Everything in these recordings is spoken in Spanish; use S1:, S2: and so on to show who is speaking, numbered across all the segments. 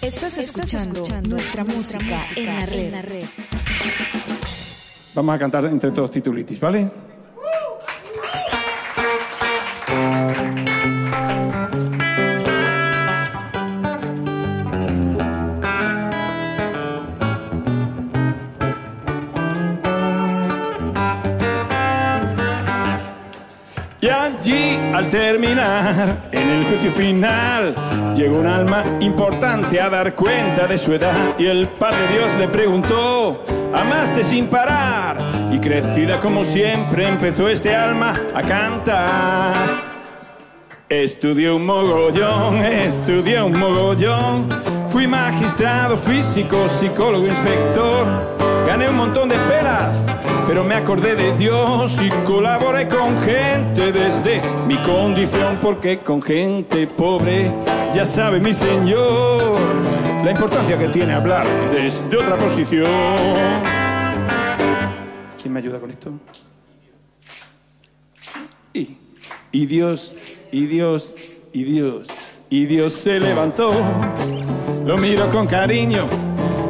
S1: Estás escuchando, nuestra, música, en, la red. en la red.
S2: Vamos a cantar entre todos titulitis, ¿vale? Terminar, en el juicio final, llegó un alma importante a dar cuenta de su edad. Y el Padre Dios le preguntó, amaste sin parar. Y crecida como siempre, empezó este alma a cantar. Estudié un mogollón, estudié un mogollón. Fui magistrado, físico, psicólogo, inspector. Gané un montón de pelas, pero me acordé de Dios y colaboré con gente desde mi condición, porque con gente pobre, ya sabe mi Señor, la importancia que tiene hablar desde otra posición. ¿Quién me ayuda con esto? Y, y Dios, y Dios, y Dios, y Dios se levantó, lo miro con cariño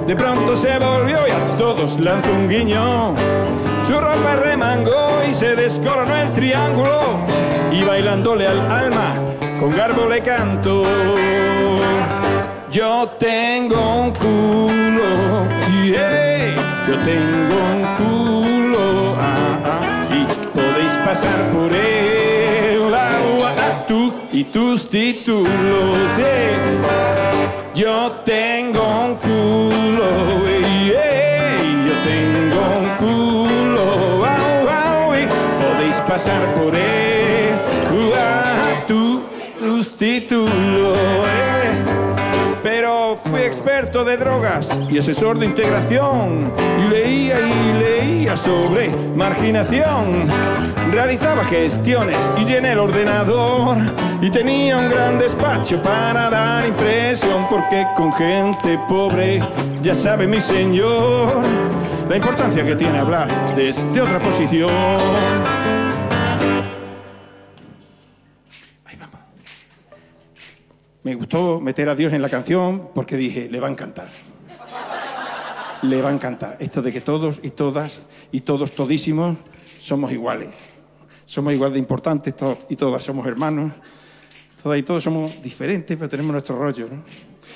S2: de pronto se volvió y a todos lanzó un guiño. Su ropa remangó y se descoronó el triángulo. Y bailándole al alma, con garbo le canto. Yo tengo un culo, yeah, yo tengo un culo, ah, ah, y podéis pasar por él, ah, tú y tus títulos, yeah. Yo tengo un culo, ey, pasar por él, uh, tú, tus títulos, eh. Pero fui experto de drogas y asesor de integración. Y leía y leía sobre marginación. Realizaba gestiones y llené el ordenador. Y tenía un gran despacho para dar impresión. Porque con gente pobre, ya sabe mi señor, la importancia que tiene hablar desde otra posición. Me gustó meter a Dios en la canción porque dije, le va a encantar. Le va a encantar. Esto de que todos y todas y todos todísimos somos iguales. Somos igual de importantes todos y todas somos hermanos. Todas y todos somos diferentes, pero tenemos nuestro rollo. ¿no?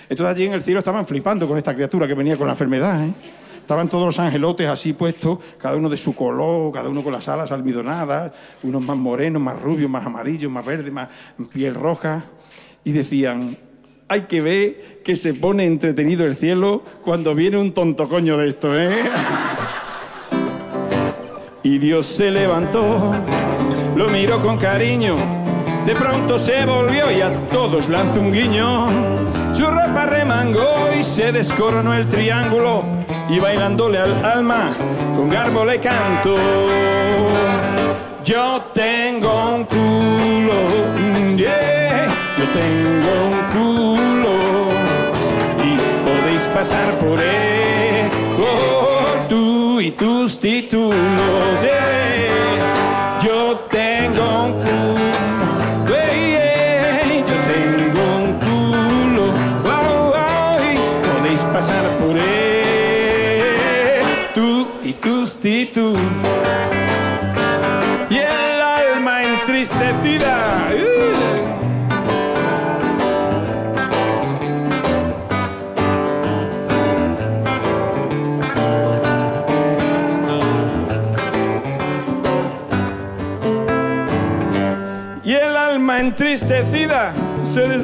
S2: Entonces allí en el cielo estaban flipando con esta criatura que venía con la enfermedad. ¿eh? Estaban todos los angelotes así puestos, cada uno de su color, cada uno con las alas almidonadas, unos más morenos, más rubios, más amarillos, más verdes, más piel roja y decían, hay que ver que se pone entretenido el cielo cuando viene un tonto coño de esto, ¿eh? Y Dios se levantó, lo miró con cariño, de pronto se volvió y a todos lanzó un guiño. Su ropa remangó y se descoronó el triángulo y bailándole al alma con garbo le canto. Yo tengo un culo, yeah, tengo un culo y podéis pasar por él, oh, tú y tus títulos.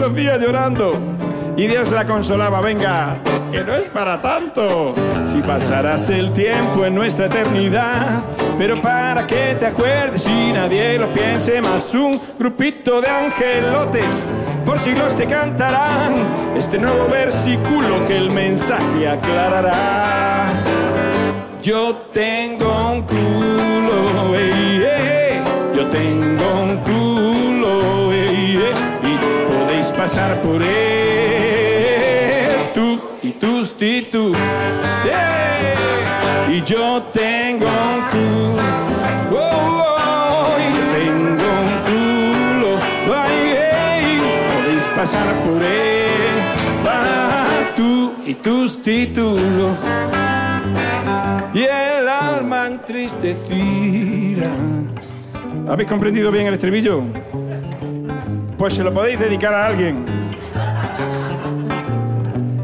S2: Deshacía llorando. Y Dios la consolaba, venga, que no es para tanto. Si pasarás el tiempo en nuestra eternidad, pero para que te acuerdes y nadie lo piense más, un grupito de angelotes por siglos te cantarán este nuevo versículo que el mensaje aclarará. Yo tengo un culo, pasar por él, tú y tus ey, y yo tengo un culo, oh, oh, yo tengo un culo, podéis pasar por él, ah, tú y tus títulos y el alma entristecida. ¿Habéis comprendido bien el estribillo? Pues se lo podéis dedicar a alguien.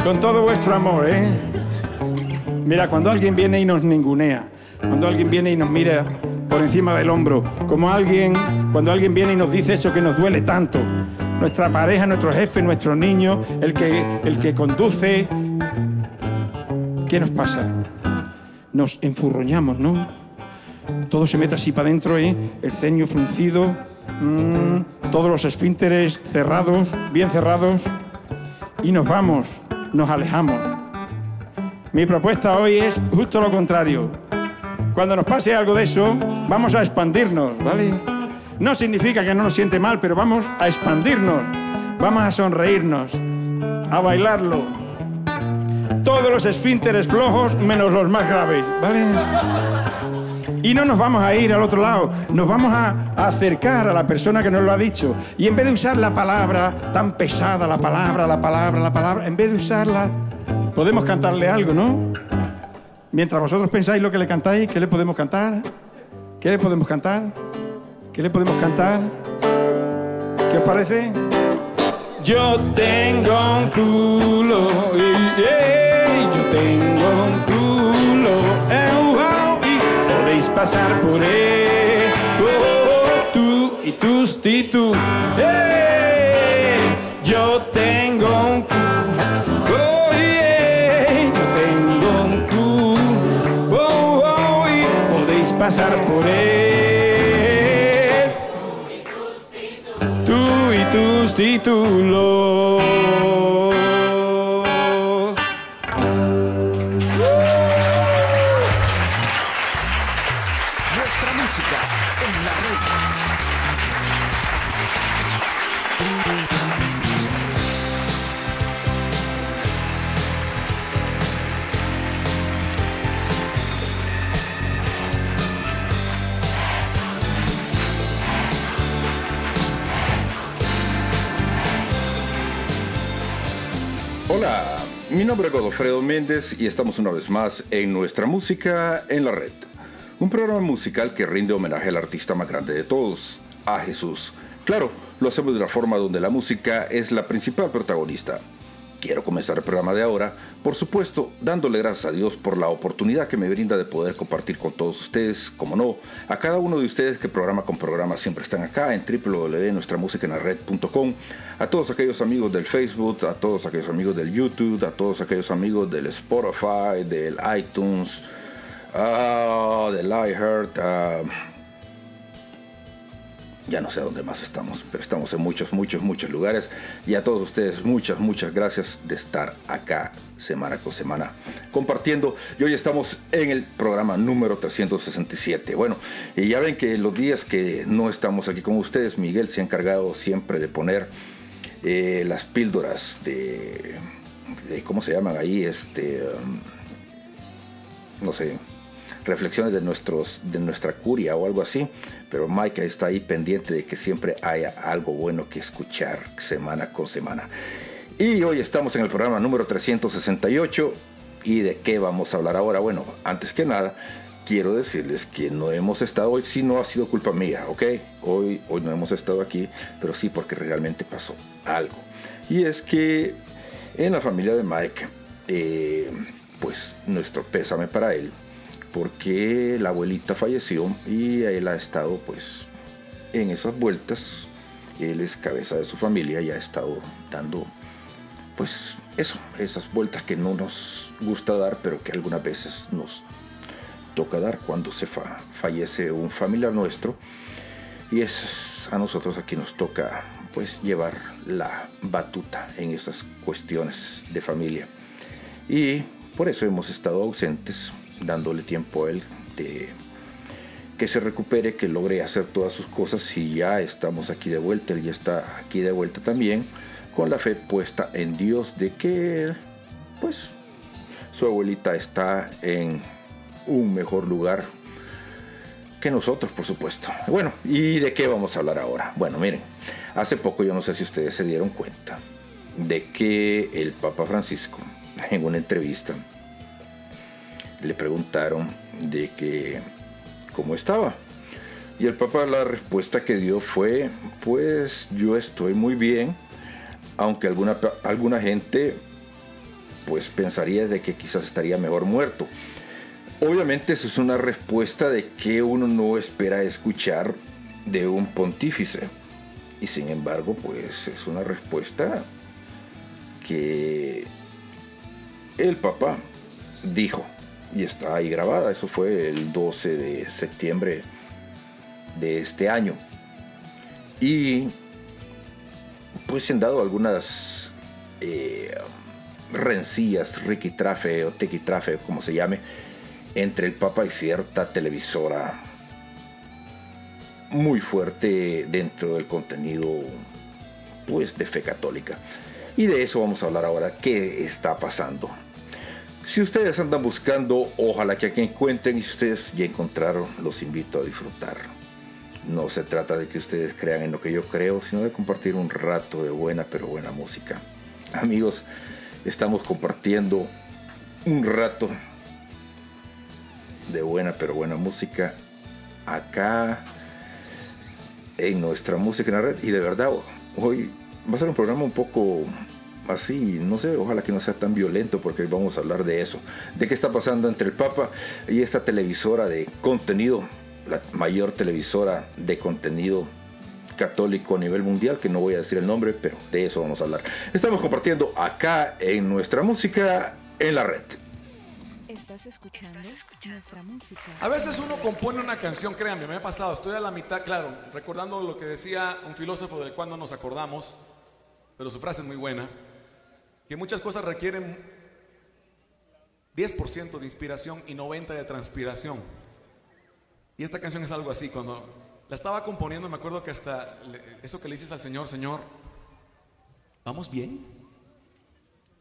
S2: Con todo vuestro amor, ¿eh? Mira, cuando alguien viene y nos ningunea, cuando alguien viene y nos mira por encima del hombro, como alguien, cuando alguien viene y nos dice eso que nos duele tanto, nuestra pareja, nuestro jefe, nuestro niño, el que, el que conduce, ¿qué nos pasa? Nos enfurroñamos, ¿no? Todo se mete así para adentro, ¿eh? El ceño fruncido, mm, todos los esfínteres cerrados, bien cerrados, y nos vamos, nos alejamos. Mi propuesta hoy es justo lo contrario. Cuando nos pase algo de eso, vamos a expandirnos, ¿vale? No significa que no nos siente mal, pero vamos a expandirnos, vamos a sonreírnos, a bailarlo. Todos los esfínteres flojos menos los más graves, ¿vale? Y no nos vamos a ir al otro lado, nos vamos a, acercar a la persona que nos lo ha dicho. Y en vez de usar la palabra tan pesada, la palabra, la palabra, la palabra, en vez de usarla, podemos cantarle algo, ¿no? Mientras vosotros pensáis lo que le cantáis, ¿qué le podemos cantar? ¿Qué le podemos cantar? ¿Qué le podemos cantar? ¿Qué os parece? Yo tengo un culo, yo tengo un pasar por él, oh, tú y tus títulos. yo tengo un culo, oh, yo tengo un culo, oh, y podéis pasar por él. tus títulos.
S3: Mi nombre es Godofredo Méndez y estamos una vez más en Nuestra Música en la Red. Un programa musical que rinde homenaje al artista más grande de todos, a Jesús. Claro, lo hacemos de una forma donde la música es la principal protagonista. Quiero comenzar el programa de ahora, por supuesto, dándole gracias a Dios por la oportunidad que me brinda de poder compartir con todos ustedes, como no, a cada uno de ustedes que programa con programa siempre están acá en www.nuestramusicaenlared.com, a todos aquellos amigos del Facebook, a todos aquellos amigos del YouTube, a todos aquellos amigos del Spotify, del iTunes, ah, del iHeart, ah, ya no sé dónde más estamos, pero estamos en muchos, muchos, muchos lugares. Y a todos ustedes, muchas, muchas gracias de estar acá semana con semana compartiendo. Y hoy estamos en el programa número 367. Bueno, y ya ven que los días que no estamos aquí con ustedes, Miguel se ha encargado siempre de poner eh, las píldoras de, ¿cómo se llaman ahí? Este, um, no sé, reflexiones de, nuestros, de nuestra curia o algo así. Pero Mike está ahí pendiente de que siempre haya algo bueno que escuchar semana con semana. Y hoy estamos en el programa número 368. ¿Y de qué vamos a hablar ahora? Bueno, antes que nada, quiero decirles que no hemos estado hoy, sí no ha sido culpa mía, ¿ok? Hoy, hoy no hemos estado aquí, pero sí porque realmente pasó algo. Y es que en la familia de Mike, eh, pues nuestro pésame para él, porque la abuelita falleció y él ha estado pues en esas vueltas. Él es cabeza de su familia y ha estado dando pues eso, esas vueltas que no nos gusta dar, pero que algunas veces nos toca dar cuando se fa fallece un familiar nuestro. Y es a nosotros aquí nos toca pues llevar la batuta en estas cuestiones de familia. Y por eso hemos estado ausentes dándole tiempo a él de que se recupere, que logre hacer todas sus cosas y ya estamos aquí de vuelta, él ya está aquí de vuelta también, con la fe puesta en Dios de que pues su abuelita está en un mejor lugar que nosotros, por supuesto. Bueno, ¿y de qué vamos a hablar ahora? Bueno, miren, hace poco yo no sé si ustedes se dieron cuenta de que el Papa Francisco en una entrevista le preguntaron de que cómo estaba. Y el Papa la respuesta que dio fue, pues yo estoy muy bien, aunque alguna, alguna gente pues pensaría de que quizás estaría mejor muerto. Obviamente eso es una respuesta de que uno no espera escuchar de un pontífice. Y sin embargo, pues es una respuesta que el Papa dijo y está ahí grabada. Eso fue el 12 de septiembre de este año. Y pues se han dado algunas eh, rencillas, riquitrafe o tequitrafe, como se llame, entre el Papa y cierta televisora muy fuerte dentro del contenido pues de fe católica. Y de eso vamos a hablar ahora, qué está pasando. Si ustedes andan buscando, ojalá que aquí encuentren y ustedes ya encontraron, los invito a disfrutar. No se trata de que ustedes crean en lo que yo creo, sino de compartir un rato de buena pero buena música. Amigos, estamos compartiendo un rato de buena pero buena música acá en nuestra música en la red y de verdad hoy va a ser un programa un poco así, no sé, ojalá que no sea tan violento porque hoy vamos a hablar de eso, de qué está pasando entre el Papa y esta televisora de contenido, la mayor televisora de contenido católico a nivel mundial, que no voy a decir el nombre, pero de eso vamos a hablar. Estamos compartiendo acá en nuestra música en la red.
S1: Estás escuchando nuestra música.
S4: A veces uno compone una canción, créanme, me ha pasado, estoy a la mitad, claro, recordando lo que decía un filósofo del cual no nos acordamos, pero su frase es muy buena que muchas cosas requieren 10% de inspiración y 90% de transpiración. Y esta canción es algo así, cuando la estaba componiendo me acuerdo que hasta eso que le dices al Señor, Señor, ¿vamos bien?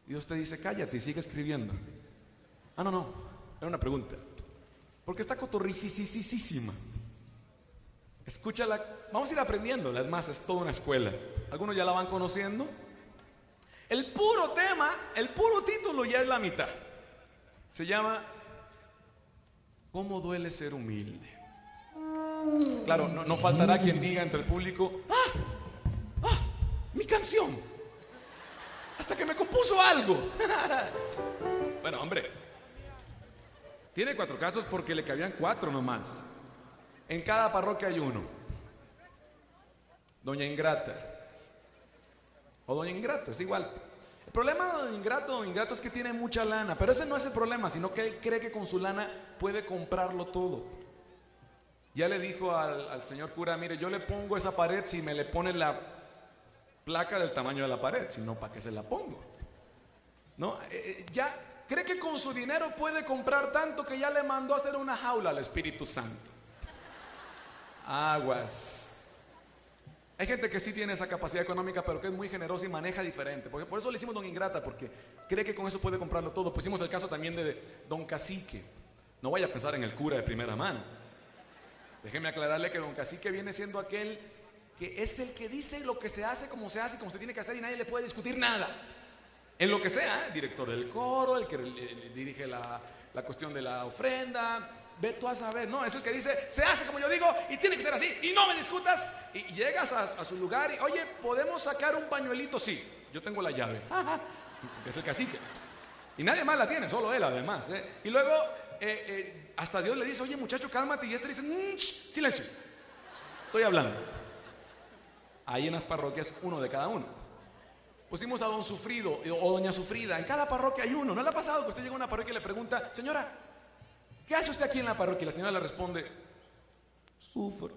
S4: Dios te dice, cállate y sigue escribiendo. Ah, no, no, era una pregunta. Porque está cotorricisísima. Escúchala, vamos a ir aprendiendo, es más, es toda una escuela. Algunos ya la van conociendo, el puro tema, el puro título ya es la mitad. Se llama ¿Cómo duele ser humilde? Claro, no, faltará quien diga entre el público, ¡ah! ¡ah! ¡Mi canción! Hasta que me compuso algo. bueno, hombre, tiene cuatro casos porque le cabían cuatro nomás. En cada parroquia hay uno. Doña Ingrata. O Doña Ingrato, es igual. El problema de Don Ingrato, Don Ingrato es que tiene mucha lana, pero ese no es el problema, sino que él cree que con su lana puede comprarlo todo. Ya le dijo al, señor cura, mire, yo le pongo esa pared si me le pone la placa del tamaño de la pared, si no, ¿para qué se la pongo? ¿No? Eh, eh, ya cree que con su dinero puede comprar tanto que ya le mandó a hacer una jaula al Espíritu Santo. Aguas. Hay gente que sí tiene esa capacidad económica, pero que es muy generosa y maneja diferente. Porque por eso le hicimos don Ingrata, porque cree que con eso puede comprarlo todo. Pusimos el caso también de don Cacique. No vaya a pensar en el cura de primera mano. Déjeme aclararle que don Cacique viene siendo aquel que es el que dice lo que se hace, como se hace, como se tiene que hacer y nadie le puede discutir nada. En lo que sea, director del coro, el que dirige la, la cuestión de la ofrenda, Ve tú a saber, no, es el que dice, se hace como yo digo y tiene que ser así y no me discutas. Y llegas a, su lugar y, oye, ¿podemos sacar un pañuelito? Sí, yo tengo la llave. Es el cacique. Y nadie más la tiene, solo él además. ¿eh? Y luego eh, eh, hasta Dios le dice, oye muchacho, cálmate. Y este dice, mm, silencio, estoy hablando. Ahí en las parroquias, uno de cada uno. Pusimos a don Sufrido o doña Sufrida. En cada parroquia hay uno. ¿No le ha pasado que usted llega a una parroquia y le pregunta, señora, ¿Qué hace usted aquí en la parroquia? Y la señora le responde, sufro.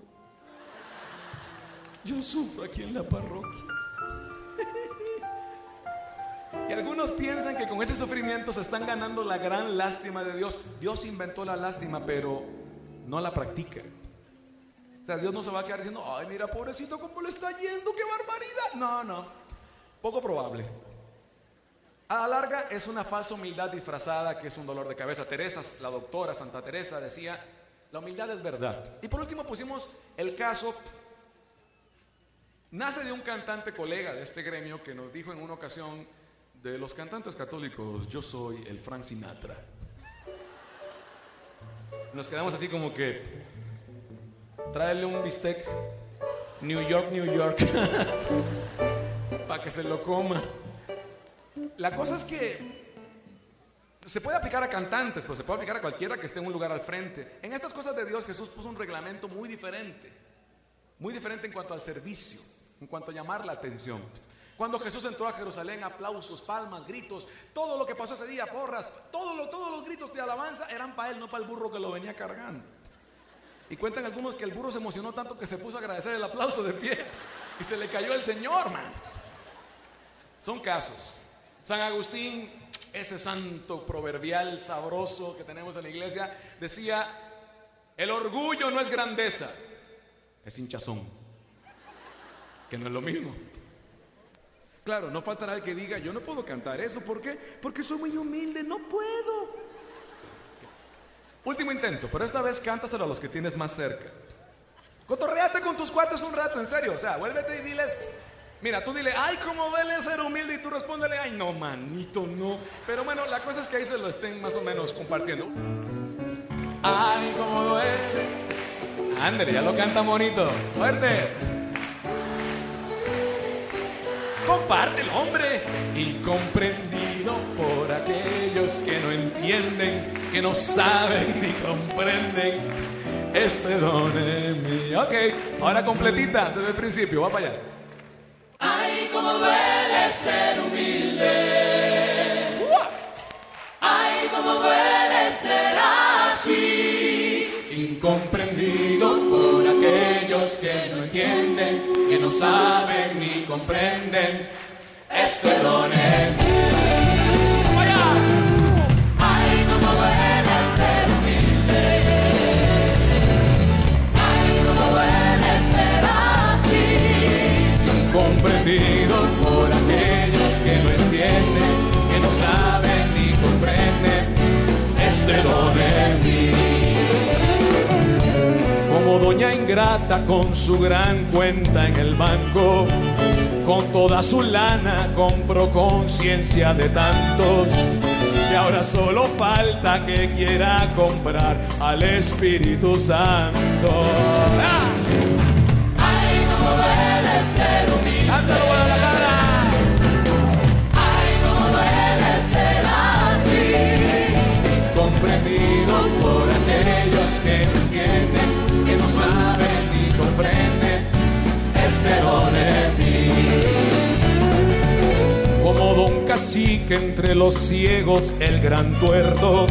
S4: Yo sufro aquí en la parroquia. Y algunos piensan que con ese sufrimiento se están ganando la gran lástima de Dios. Dios inventó la lástima, pero no la practica. O sea, Dios no se va a quedar diciendo, ay, mira, pobrecito, cómo le está yendo, qué barbaridad. No, no, poco probable. A la larga es una falsa humildad disfrazada que es un dolor de cabeza. Teresa, la doctora Santa Teresa decía, la humildad es verdad. Y por último pusimos el caso, nace de un cantante colega de este gremio que nos dijo en una ocasión, De los cantantes católicos, yo soy el Frank Sinatra. Nos quedamos así como que. Tráele un bistec. New York, New York. Para que se lo coma. La cosa es que se puede aplicar a cantantes, pero se puede aplicar a cualquiera que esté en un lugar al frente. En estas cosas de Dios Jesús puso un reglamento muy diferente. Muy diferente en cuanto al servicio, en cuanto a llamar la atención. Cuando Jesús entró a Jerusalén, aplausos, palmas, gritos, todo lo que pasó ese día, porras, todos los gritos de alabanza eran para él, no para el burro que lo venía cargando. Y cuentan algunos que el burro se emocionó tanto que se puso a agradecer el aplauso de pie y se le cayó el Señor, man. Son casos. San Agustín, ese santo proverbial sabroso que tenemos en la iglesia, decía, el orgullo no es grandeza, es hinchazón, que no es lo mismo. Claro, no faltará el que diga, yo no puedo cantar eso, ¿por qué? Porque soy muy humilde, no puedo. Último intento, pero esta vez cántaselo a los que tienes más cerca. Cotorreate con tus cuates un rato, en serio. O sea, vuélvete y diles, mira, tú dile, ay, cómo duele ser humilde, y tú respóndele, ay, no, manito, no. Pero bueno, la cosa es que ahí se lo estén más o menos compartiendo. Ay, cómo duele. Ándale, ya lo canta bonito. Fuerte. comparte el hombre, incomprendido por aquellos que no entienden, que no saben ni comprenden este don en mí. Ok, ahora completita desde el principio, va para allá.
S5: Ay, cómo duele ser humilde. Ay, cómo duele ser así.
S4: Incomprendido por aquellos que no entienden, que no saben ni comprenden este don en como doña ingrata con su gran cuenta en el banco. Con toda su lana compró conciencia de tantos. Y ahora solo falta que quiera comprar al Espíritu Santo.
S5: ¡Ah! Ay, cómo duele ser humilde.
S4: Comprendido por aquellos que no entienden que no saben ni comprenden este don en mí. Como don cacique entre los ciegos, el gran tuerto,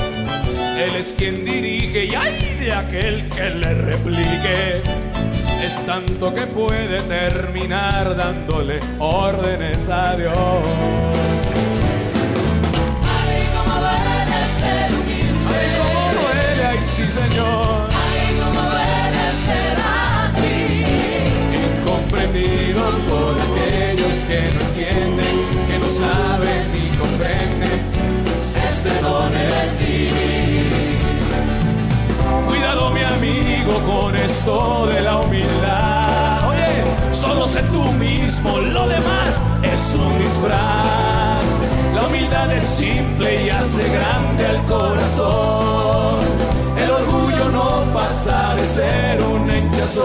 S4: él es quien dirige y hay de aquel que le replique. Es tanto que puede terminar dándole órdenes a Dios. Sí, Señor.
S5: Ay, cómo duele ser así.
S4: Incomprendido por aquellos que no entienden, que no saben ni comprenden este don en mí. Cuidado mi amigo con esto de la humildad. Oye, solo sé tú mismo, lo demás es un disfraz. La humildad es simple y hace grande al corazón. De ser un hinchazón.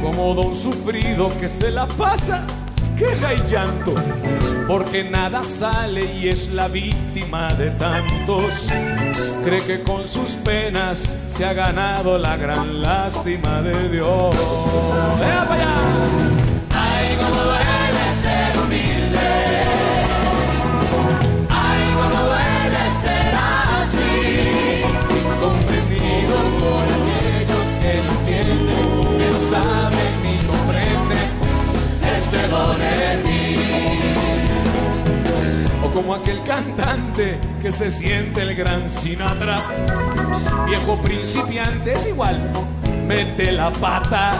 S4: Como don sufrido que se la pasa, queja y llanto, porque nada sale y es la víctima de tantos. Cree que con sus penas se ha ganado la gran lástima de Dios. ¡Vea para allá!
S5: Ay, cómo duele ser humilde. Ay, cómo duele ser así.
S4: Incomprendido por aquellos que no entienden, que no saben como aquel cantante que se siente el gran Sinatra, viejo principiante, es igual, mete la pata.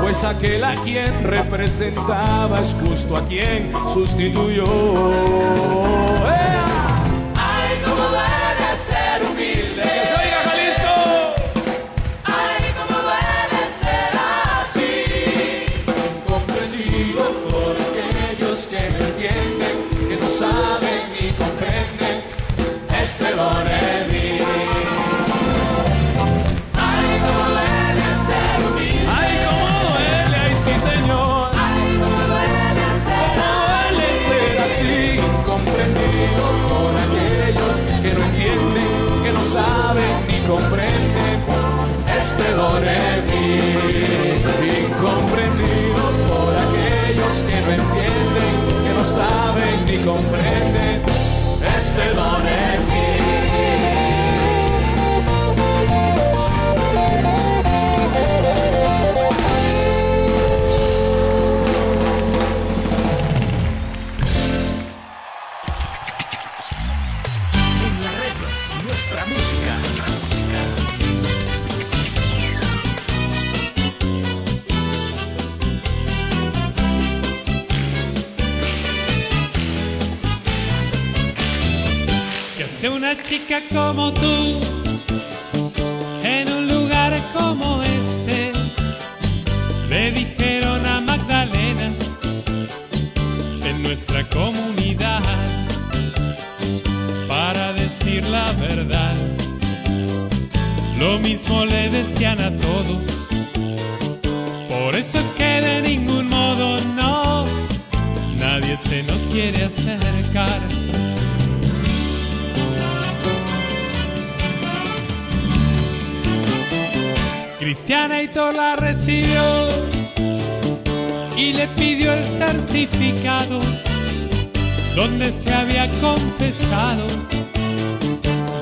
S4: Pues aquel a quien representaba es justo a quien sustituyó. No entienden, que no saben ni comprenden
S6: hace una chica como tú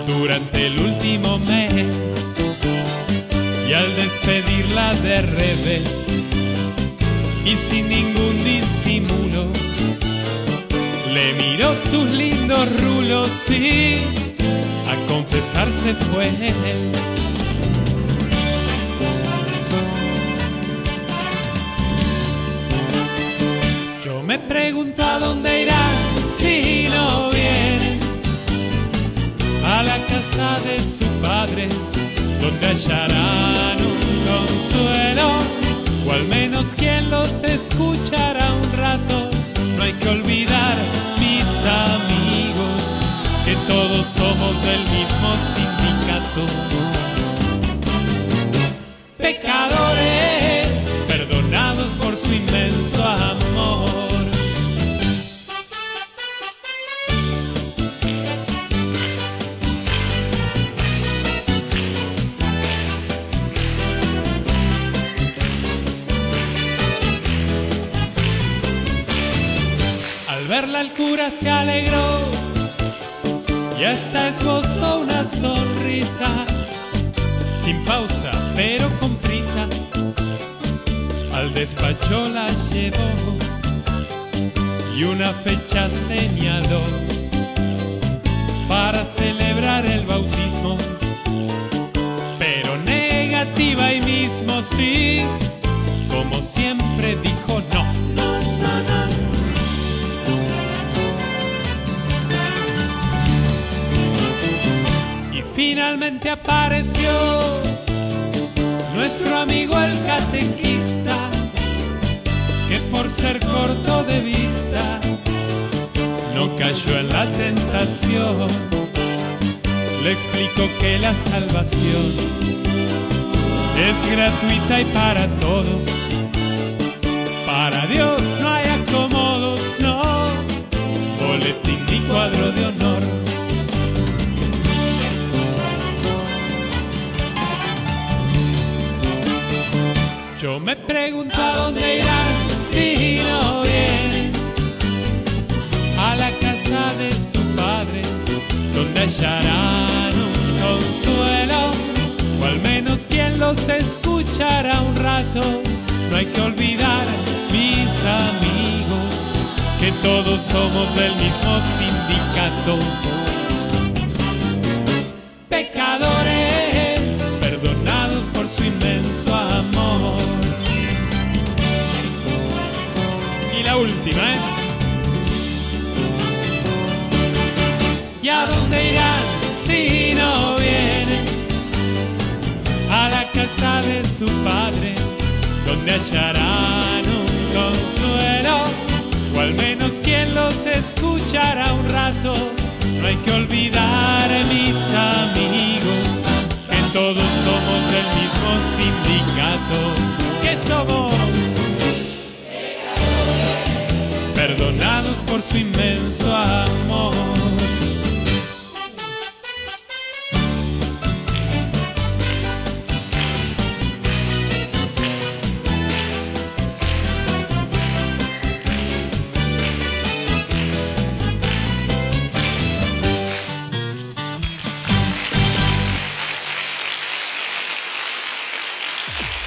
S6: durante el último mes. Y al despedirla de revés y sin ningún disimulo le miró sus lindos rulos y a confesarse fue Yo me pregunto a dónde irá si de su padre, donde hallarán un consuelo, o al menos quien los escuchará un rato. No hay que olvidar, mis amigos, que todos somos del mismo sindicato. Pecadores, cura se alegró y hasta esbozó una sonrisa, sin pausa pero con prisa. Al despacho la llevó y una fecha señaló para celebrar el bautismo. Pero negativa ahí mismo sí, como siempre finalmente apareció nuestro amigo el catequista, que por ser corto de vista no cayó en la tentación. Le explicó que la salvación es gratuita y para todos. Para Dios no hay acomodos, no, boletín ni cuadro de honor. Yo me pregunto a dónde irán si no vienen a la casa de su padre, donde hallarán un consuelo, o al menos quien los escuchará un rato. No hay que olvidar, mis amigos, que todos somos del mismo sindicato. Su
S7: padre, donde hallarán un consuelo, o al menos quien los escuchará un rato. No hay que olvidar, mis amigos, que todos somos del mismo sindicato, que somos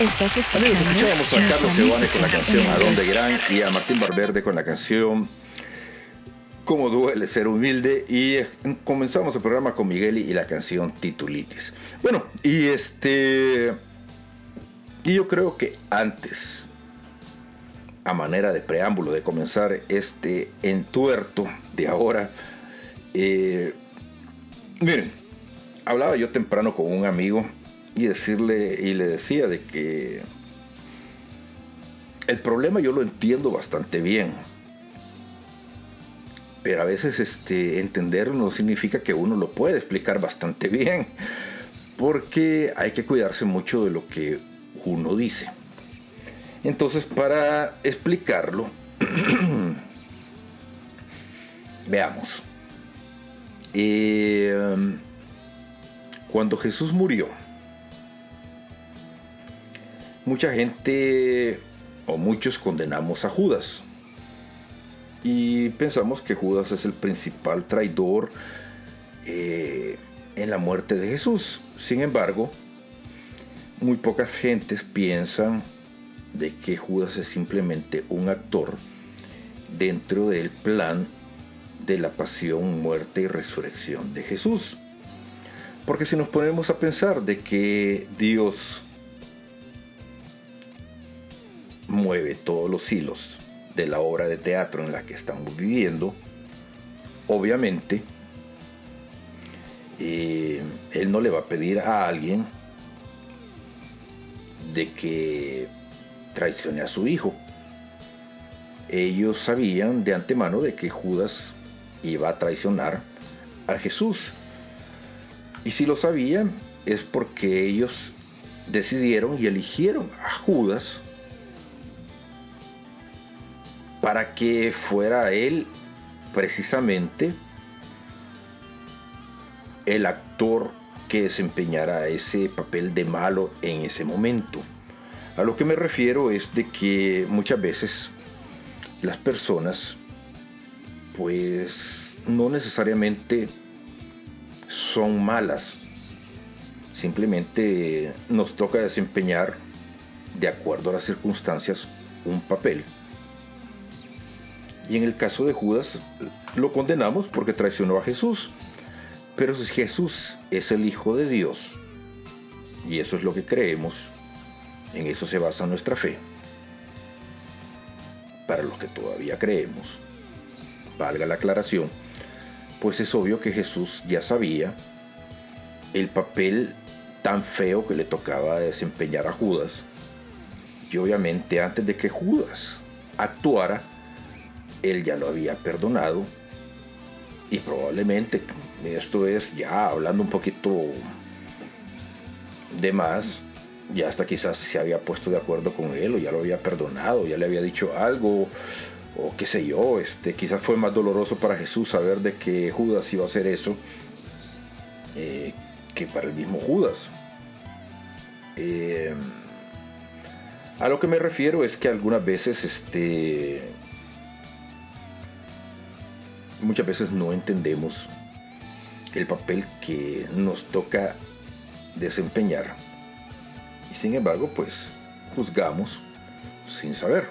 S1: Estás
S3: Amigos,
S1: escuchando
S3: escuchábamos a Carlos Giovanni con la canción
S1: en
S3: A
S1: la
S3: dónde
S1: red.
S3: irán y a Martín Valverde con la canción Cómo duele ser humilde y comenzamos el programa con Miguel y la canción Titulitis. Bueno, y este y yo creo que antes a manera de preámbulo de comenzar este entuerto de ahora eh, miren, hablaba yo temprano con un amigo y decirle y le decía de que el problema yo lo entiendo bastante bien. Pero a veces este, entenderlo no significa que uno lo puede explicar bastante bien. Porque hay que cuidarse mucho de lo que uno dice. Entonces, para explicarlo, veamos. Eh, cuando Jesús murió, mucha gente o muchos condenamos a Judas. Y pensamos que Judas es el principal traidor eh, en la muerte de Jesús. Sin embargo, muy pocas gentes piensan de que Judas es simplemente un actor dentro del plan de la pasión, muerte y resurrección de Jesús. Porque si nos ponemos a pensar de que Dios mueve todos los hilos de la obra de teatro en la que estamos viviendo, obviamente eh, Él no le va a pedir a alguien de que traicione a su hijo. Ellos sabían de antemano de que Judas iba a traicionar a Jesús. Y si lo sabían es porque ellos decidieron y eligieron a Judas para que fuera él precisamente el actor que desempeñara ese papel de malo en ese momento. A lo que me refiero es de que muchas veces las personas pues no necesariamente son malas. Simplemente nos toca desempeñar de acuerdo a las circunstancias un papel. Y en el caso de Judas lo condenamos porque traicionó a Jesús. Pero si Jesús es el Hijo de Dios, y eso es lo que creemos, en eso se basa nuestra fe. Para los que todavía creemos, valga la aclaración, pues es obvio que Jesús ya sabía el papel tan feo que le tocaba desempeñar a Judas. Y obviamente antes de que Judas actuara, él ya lo había perdonado. Y probablemente, esto es ya hablando un poquito de más, ya hasta quizás se había puesto de acuerdo con él o ya lo había perdonado, ya le había dicho algo o qué sé yo, este, quizás fue más doloroso para Jesús saber de que Judas iba a hacer eso eh, que para el mismo Judas. Eh, a lo que me refiero es que algunas veces, este, muchas veces no entendemos el papel que nos toca desempeñar. Y sin embargo, pues juzgamos sin saber.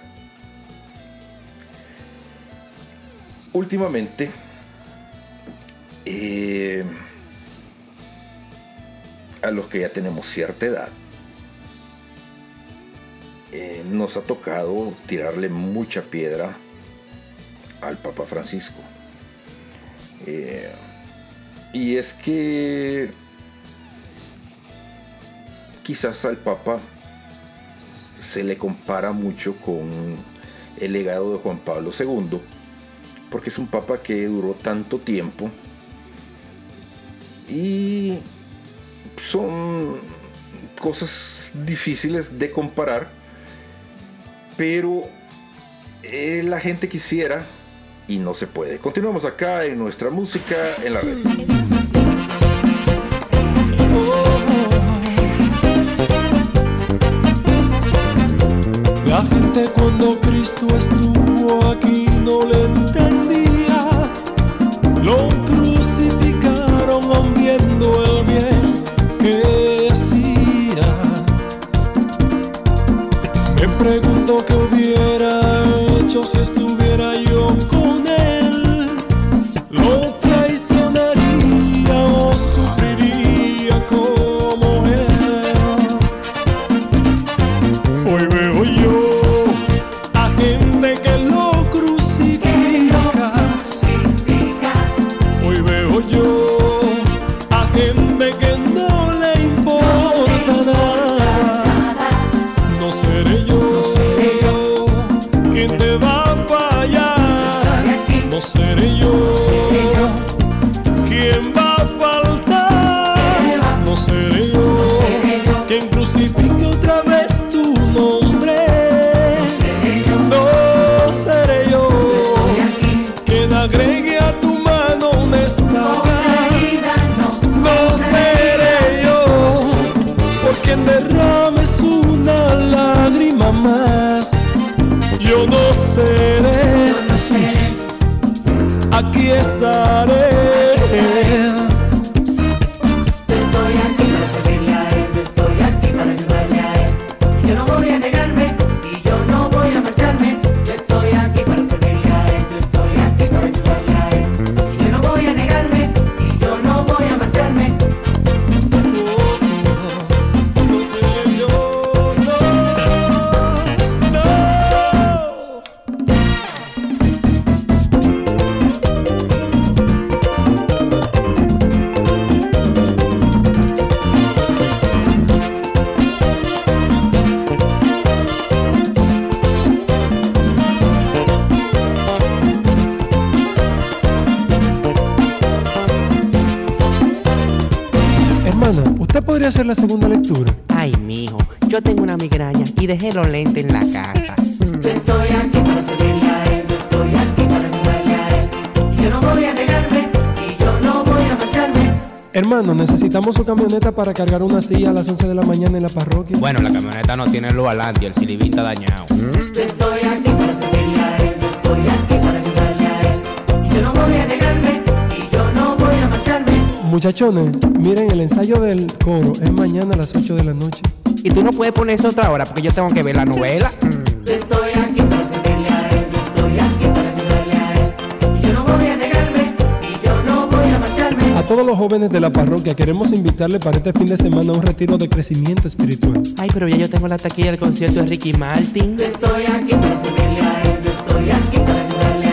S3: Últimamente, eh, a los que ya tenemos cierta edad, eh, nos ha tocado tirarle mucha piedra al Papa Francisco. Eh, y es que quizás al Papa se le compara mucho con el legado de Juan Pablo II, porque es un Papa que duró tanto tiempo y son cosas difíciles de comparar, pero eh, la gente quisiera y no se puede. Continuamos acá en nuestra música en la red.
S8: La gente cuando Cristo estuvo aquí no le entendía. Lo crucificaron viendo el bien que hacía. Me pregunto qué hubiera hecho si estuviera Aquí estaré. Hacer la segunda lectura?
S9: Ay, mijo, yo tengo una migraña y dejé los lentes en la casa.
S5: Yo estoy aquí para servirle a él, yo estoy aquí para ayudarle a él. Y yo no voy a negarme, y yo no voy a marcharme.
S8: Hermano, necesitamos su camioneta para cargar una silla a las 11 de la mañana en la parroquia.
S9: Bueno, la camioneta no tiene luz adelante y el silibín está dañado.
S5: Yo estoy aquí para servirle a él, yo estoy aquí para ayudarle a él. Y yo no voy a negarme,
S8: Muchachones, miren, el ensayo del coro es mañana a las 8 de la noche.
S9: Y tú no puedes poner eso otra hora porque yo tengo que ver la novela.
S5: Estoy aquí para servirle a él, yo estoy aquí para ayudarle a él. Y yo no voy a negarme, y yo no voy a marcharme.
S8: A todos los jóvenes de la parroquia queremos invitarles para este fin de semana a un retiro de crecimiento espiritual.
S9: Ay, pero ya yo tengo la taquilla del concierto de Ricky Martin.
S5: Yo estoy aquí para servirle a él, yo estoy aquí para ayudarle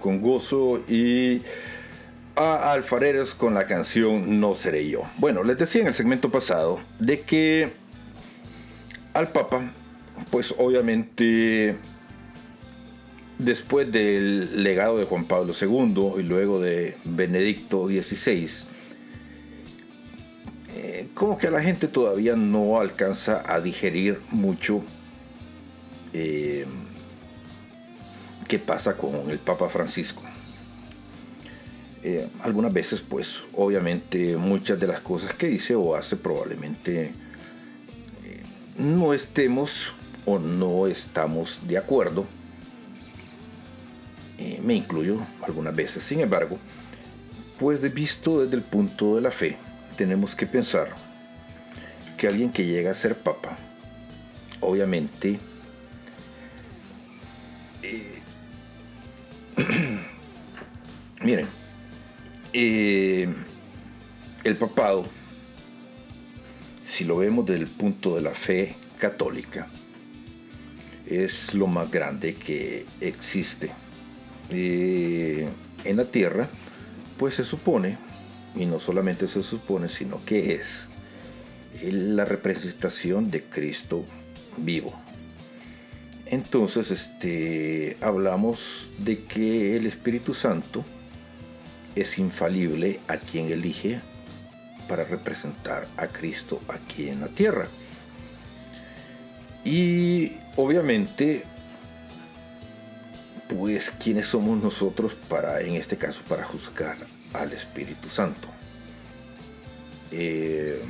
S10: Con
S11: Gozo
S3: y a Alfareros con la canción No Seré Yo. Bueno, les decía en el segmento pasado de que al Papa, pues obviamente después del legado de Juan Pablo II y luego de Benedicto XVI, eh, como que a la gente todavía no alcanza a digerir mucho eh, qué pasa con el Papa Francisco. Eh, algunas veces, pues, obviamente, muchas de las cosas que dice o hace probablemente eh, no estemos o no estamos de acuerdo. Eh, me incluyo algunas veces. Sin embargo, pues, visto desde el punto de la fe, tenemos que pensar que alguien que llega a ser papa, obviamente, Miren, eh, el papado, si lo vemos desde el punto de la fe católica, es lo más grande que existe. Eh, en la tierra, pues se supone, y no solamente se supone, sino que es la representación de Cristo vivo. Entonces, este, hablamos de que el Espíritu Santo es infalible a quien elige para representar a Cristo aquí en la tierra. Y obviamente, pues, ¿quiénes somos nosotros para, en este caso, para juzgar al Espíritu Santo? Eh,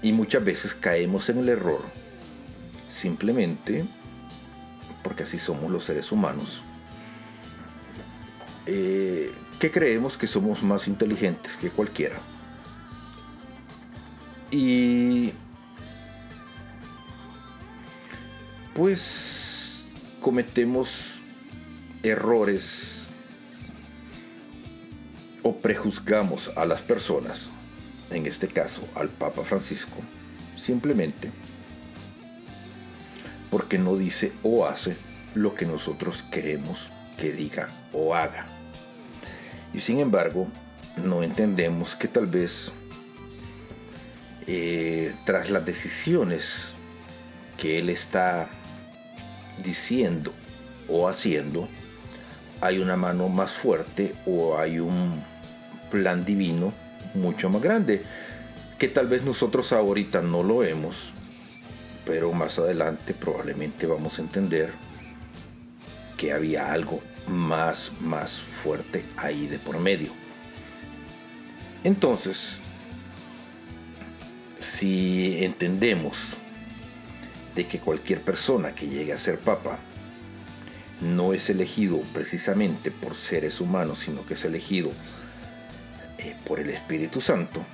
S3: y muchas veces caemos en el error simplemente porque así somos los seres humanos, eh, que creemos que somos más inteligentes que cualquiera. Y pues cometemos errores o prejuzgamos a las personas, en este caso al Papa Francisco, simplemente porque no dice o hace lo que nosotros queremos que diga o haga. Y sin embargo, no entendemos que tal vez eh, tras las decisiones que él está diciendo o haciendo, hay una mano más fuerte o hay un plan divino mucho más grande, que tal vez nosotros ahorita no lo vemos, pero más adelante probablemente vamos a entender que había algo más, más fuerte ahí de por medio. Entonces, si entendemos de que cualquier persona que llegue a ser papa no es elegido precisamente por seres humanos, sino que es elegido eh, por el Espíritu Santo,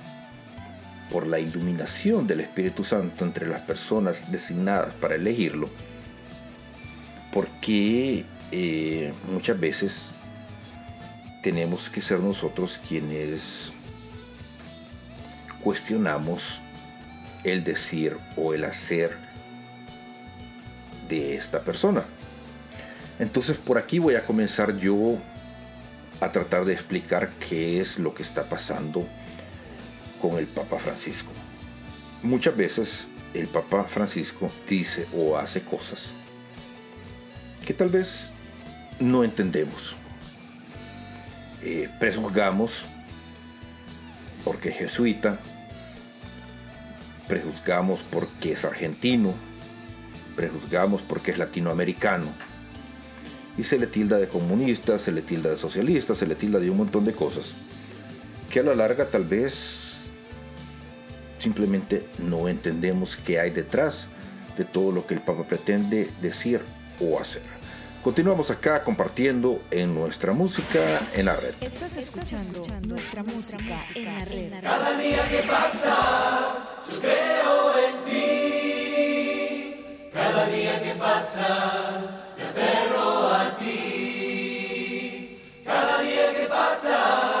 S3: por la iluminación del Espíritu Santo entre las personas designadas para elegirlo, porque eh, muchas veces tenemos que ser nosotros quienes cuestionamos el decir o el hacer de esta persona. Entonces por aquí voy a comenzar yo a tratar de explicar qué es lo que está pasando con el Papa Francisco. Muchas veces el Papa Francisco dice o hace cosas que tal vez no entendemos. Eh, prejuzgamos porque es jesuita, prejuzgamos porque es argentino, prejuzgamos porque es latinoamericano. Y se le tilda de comunista, se le tilda de socialista, se le tilda de un montón de cosas. Que a la larga tal vez simplemente no entendemos qué hay detrás de todo lo que el Papa pretende decir o hacer. Continuamos acá compartiendo en nuestra música en la red.
S11: Estás escuchando nuestra música en la red.
S12: Cada día que pasa, yo creo en ti. Cada día que pasa, me aferro a ti. Cada día que pasa,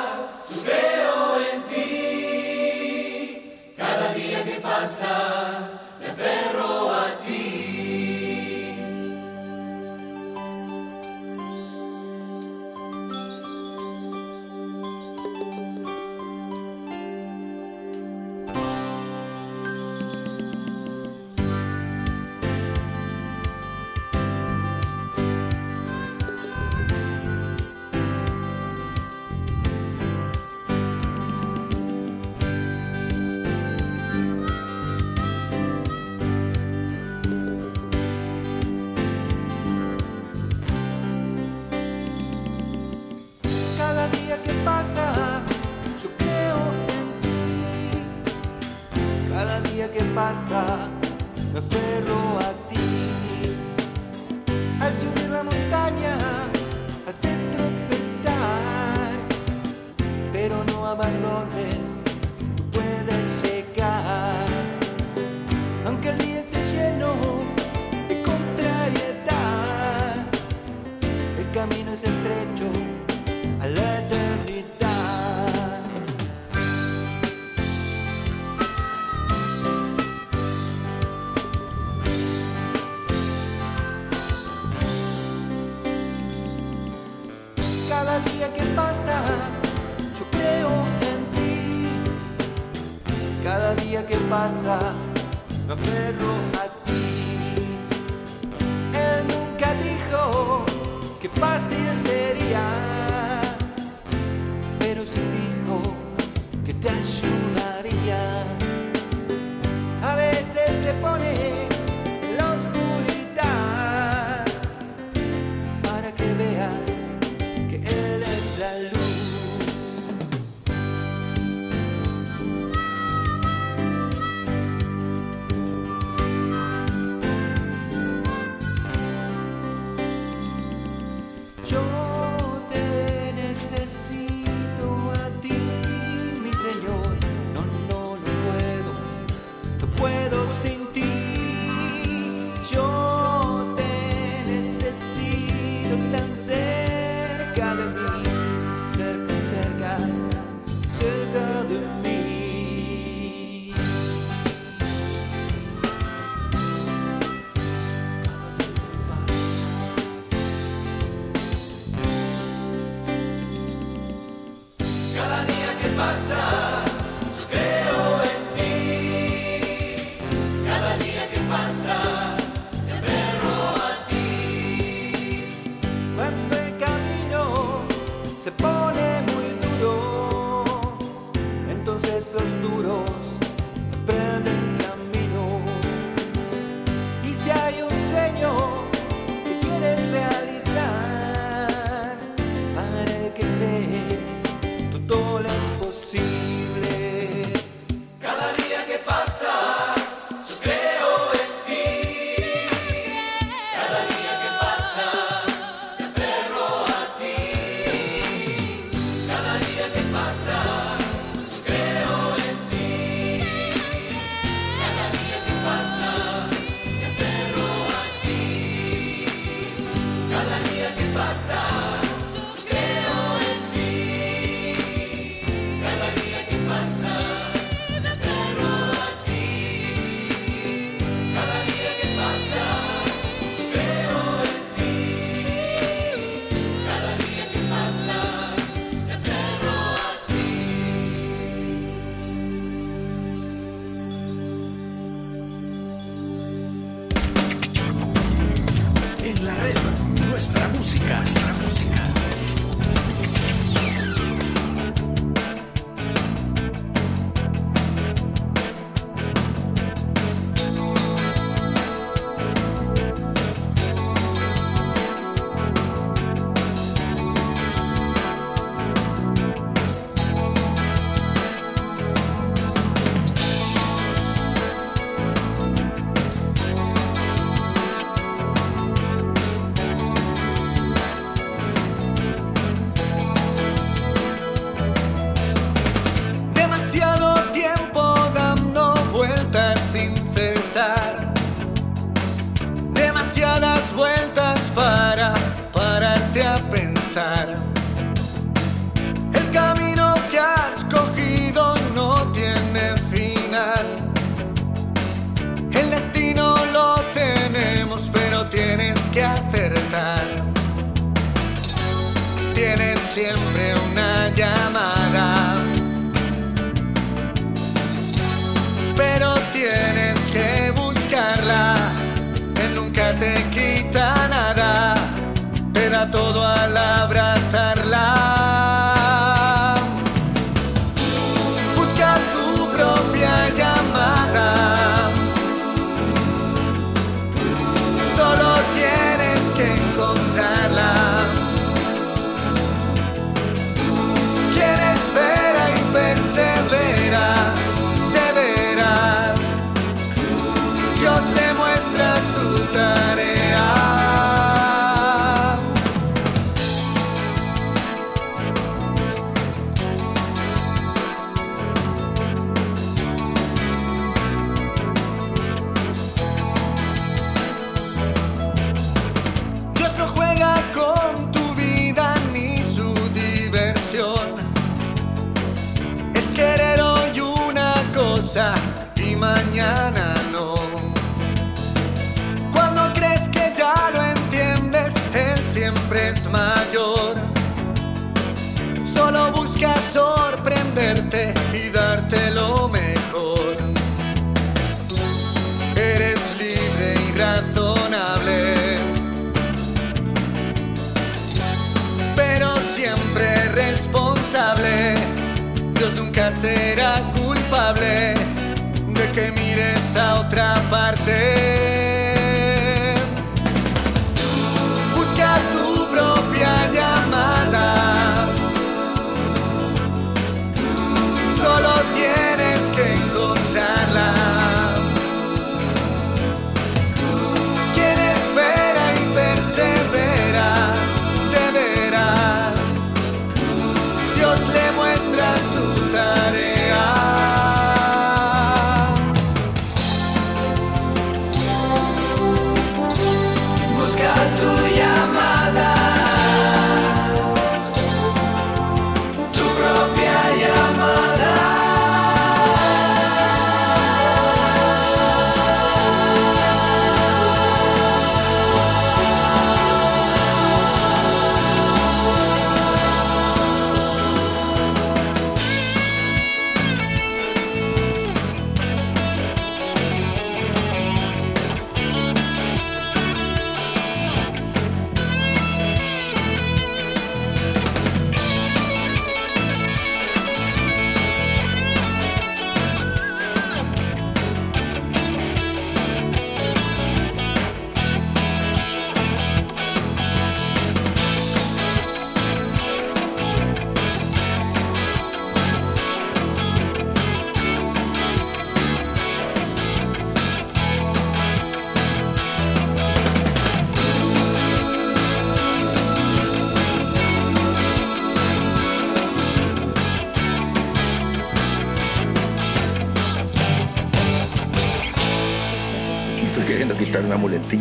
S12: que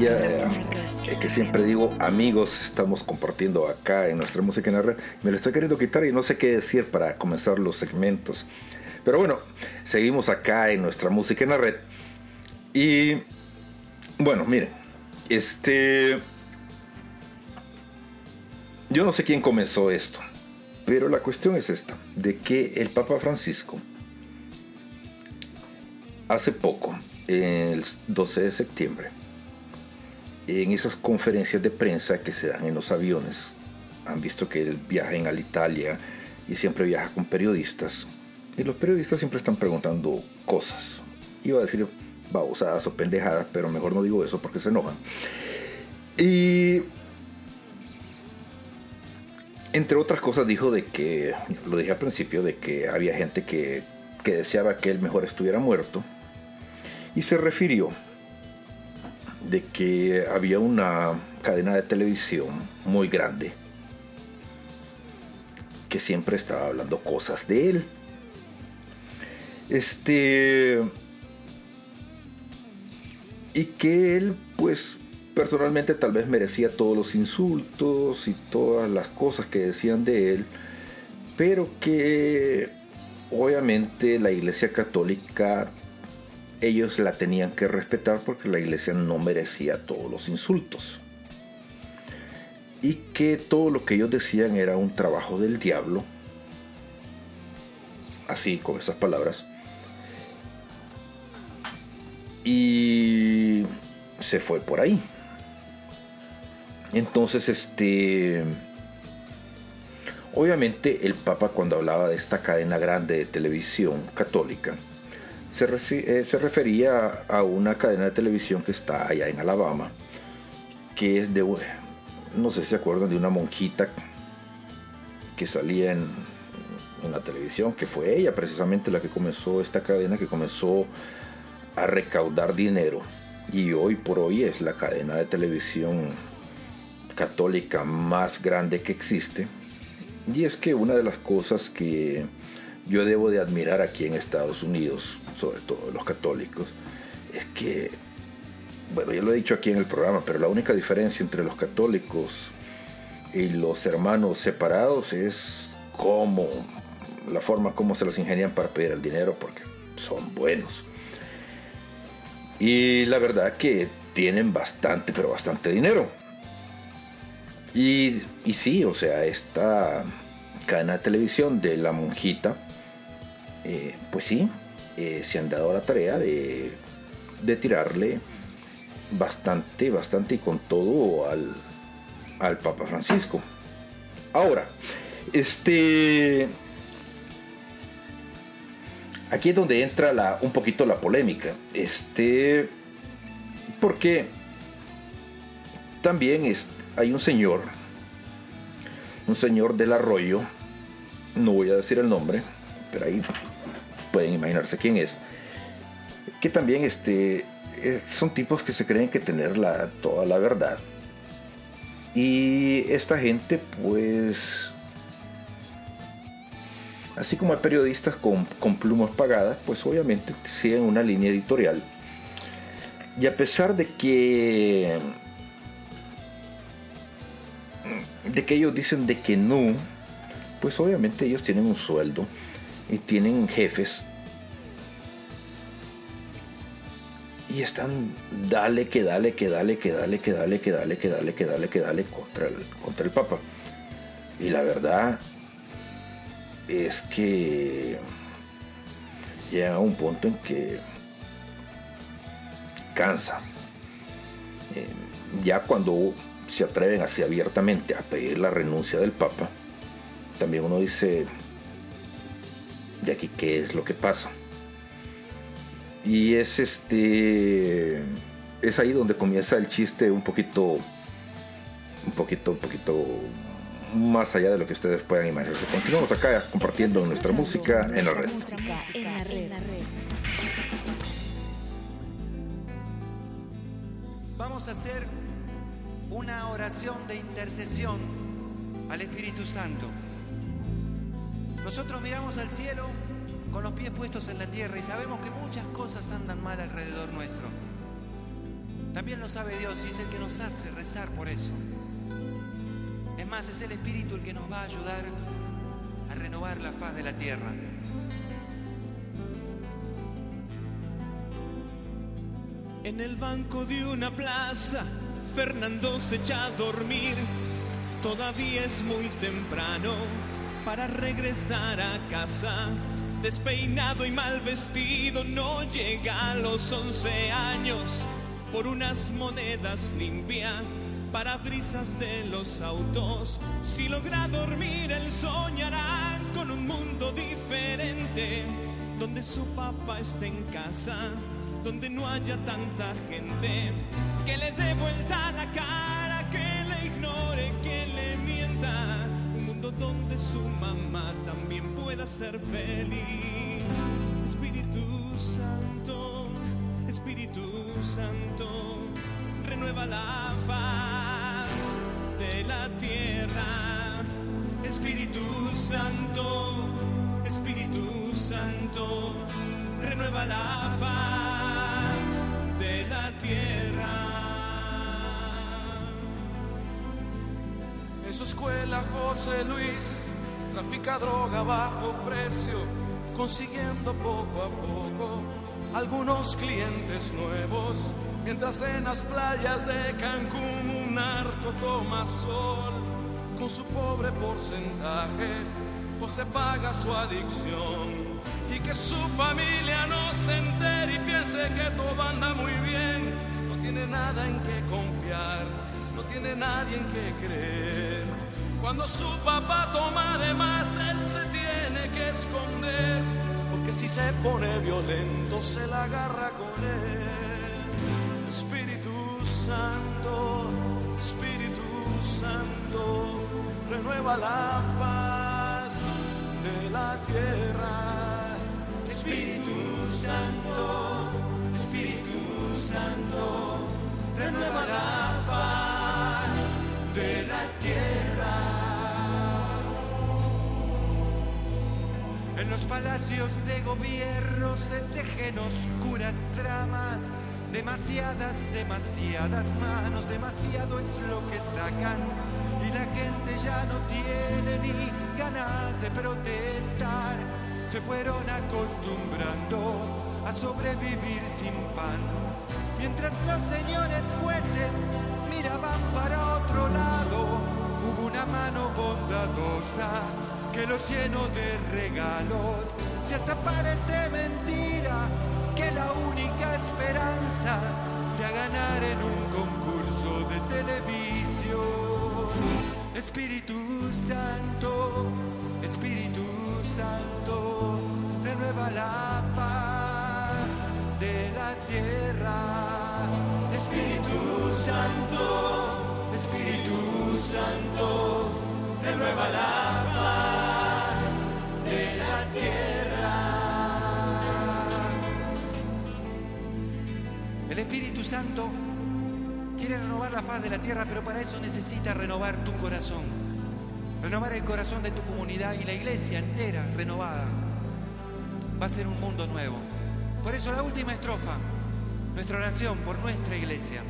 S3: eh, que siempre digo, amigos, estamos compartiendo acá en nuestra música en la red. Me lo estoy queriendo quitar y no sé qué decir para comenzar los segmentos. Pero bueno, seguimos acá en nuestra música en la red. Y bueno, miren, este. Yo no sé quién comenzó esto, pero la cuestión es esta: de que el Papa Francisco hace poco, el 12 de septiembre, en esas conferencias de prensa que se dan en los aviones, han visto que él viaja en Alitalia y siempre viaja con periodistas. Y los periodistas siempre están preguntando cosas. Iba a decir babosadas o pendejadas, pero mejor no digo eso porque se enojan. Y entre otras cosas dijo de que, lo dije al principio, de que había gente que, que deseaba que él mejor estuviera muerto. Y se refirió de que había una cadena de televisión muy grande que siempre estaba hablando cosas de él. Este. Y que él, pues, personalmente tal vez merecía todos los insultos y todas las cosas que decían de él, pero que obviamente la Iglesia Católica ellos la tenían que respetar porque la iglesia no merecía todos los insultos. Y que todo lo que ellos decían era un trabajo del diablo. Así, con esas palabras. Y se fue por ahí. Entonces, este... Obviamente el Papa cuando hablaba de esta cadena grande de televisión católica, eh, se refería a una cadena de televisión que está allá en Alabama, que es de, no sé si se acuerdan, de una monjita que salía en, en la televisión, que fue ella precisamente la que comenzó esta cadena, que comenzó a recaudar dinero. Y hoy por hoy es la cadena de televisión católica más grande que existe. Y es que una de las cosas que yo debo de admirar aquí en Estados Unidos, sobre todo los católicos, es que, bueno, ya lo he dicho aquí en el programa, pero la única diferencia entre los católicos y los hermanos separados es cómo, la forma como se los ingenian para pedir el dinero, porque son buenos. Y la verdad que tienen bastante, pero bastante dinero. Y, y sí, o sea, esta cadena de televisión de la monjita, eh, pues sí, eh, se han dado la tarea de, de tirarle bastante, bastante y con todo al, al Papa Francisco. Ahora, este... Aquí es donde entra la, un poquito la polémica. Este, Porque también es, hay un señor, un señor del arroyo, no voy a decir el nombre, pero ahí pueden imaginarse quién es, que también este, eh, son tipos que se creen que tener toda la verdad. Y esta gente pues así como hay periodistas con, con, plumas pagadas, pues obviamente siguen una línea editorial. Y a pesar de que de que ellos dicen de que no, pues obviamente ellos tienen un sueldo y tienen jefes. Y están dale que dale que dale que dale que dale que dale que dale que dale que dale contra el contra el papa. Y la verdad es que llega a un punto en que cansa. Eh, ya cuando se atreven así abiertamente a pedir la renuncia del papa también uno dice de aquí qué es lo que pasa y es este es ahí donde comienza el chiste un poquito un poquito un poquito más allá de lo que ustedes puedan imaginarse. Continuamos acá compartiendo nuestra música en la red.
S12: Vamos a hacer una oración de intercesión al Espíritu Santo. Nosotros miramos al cielo con los pies puestos en la tierra y sabemos que muchas cosas andan mal alrededor nuestro. También lo sabe Dios y es el que nos hace rezar por eso. Es más, es el Espíritu el que nos va a ayudar a renovar la faz de la tierra.
S7: En el banco de una plaza, Fernando se echa a dormir. Todavía es muy temprano para regresar a casa. Despeinado y mal vestido, no llega a los 11 años. Por unas monedas limpia para brisas de los autos. Si logra dormir, él soñará con un mundo diferente, donde su papá esté en casa, donde no haya tanta gente que le dé vuelta la cara, que le ignore, que le mienta. Su mamá también pueda ser feliz. Espíritu Santo, Espíritu Santo, renueva la faz de la tierra. Espíritu Santo, Espíritu Santo, renueva la faz de la tierra.
S4: En su escuela José Luis trafica droga a bajo precio, consiguiendo poco a poco algunos clientes nuevos. Mientras en las playas de Cancún un narco toma sol, con su pobre porcentaje, José paga su adicción. Y que su familia no se entere y piense que todo anda muy bien. No tiene nada en que confiar, tiene nadie en que creer. Cuando su papá toma de más, él se tiene que esconder. Porque si se pone violento, se la agarra con él. Espíritu Santo, Espíritu Santo, renueva la paz de la tierra. Espíritu Santo, Espíritu Santo, renueva la paz de la tierra.
S12: En los palacios de gobierno se tejen oscuras tramas, demasiadas, demasiadas manos, demasiado es lo que sacan y la gente ya no tiene ni ganas de protestar. Se fueron acostumbrando a sobrevivir sin pan, mientras los señores jueces miraban para otro lado, hubo una mano bondadosa que los llenó de regalos. Si hasta parece mentira que la única esperanza sea ganar en un concurso de televisión. Espíritu Santo, Espíritu Santo, renueva la paz de la tierra. Espíritu Santo, Espíritu Santo, renueva la paz de la tierra. El Espíritu Santo quiere renovar la faz de la tierra, pero para eso necesita renovar tu corazón, renovar el corazón de tu comunidad y la iglesia entera renovada. Va a ser un mundo nuevo. Por eso la última estrofa nuestra oración por nuestra iglesia.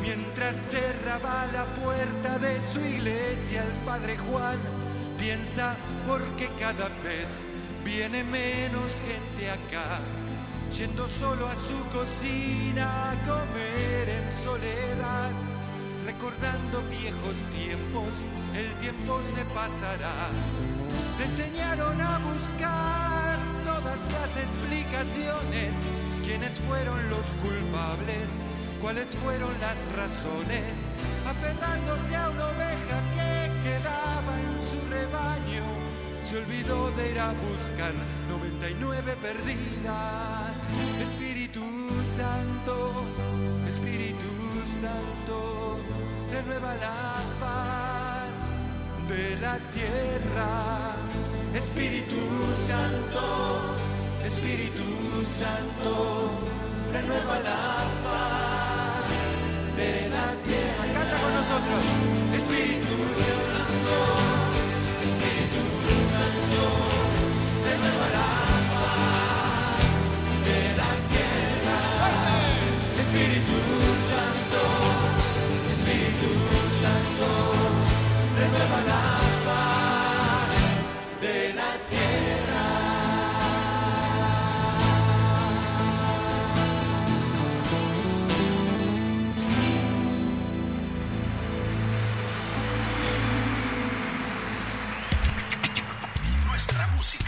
S12: Mientras cerraba la puerta de su iglesia, el padre Juan piensa porque cada vez viene menos gente acá, yendo solo a su cocina a comer en soledad, recordando viejos tiempos, el tiempo se pasará. Le enseñaron a buscar las explicaciones, quiénes fueron los culpables, cuáles fueron las razones, aferrándose a una oveja que quedaba en su rebaño, se olvidó de ir a buscar 99 perdidas. Espíritu Santo, Espíritu Santo, renueva la paz de la tierra. Espíritu Santo, Espíritu Santo, renueva la paz de la tierra. Canta con nosotros.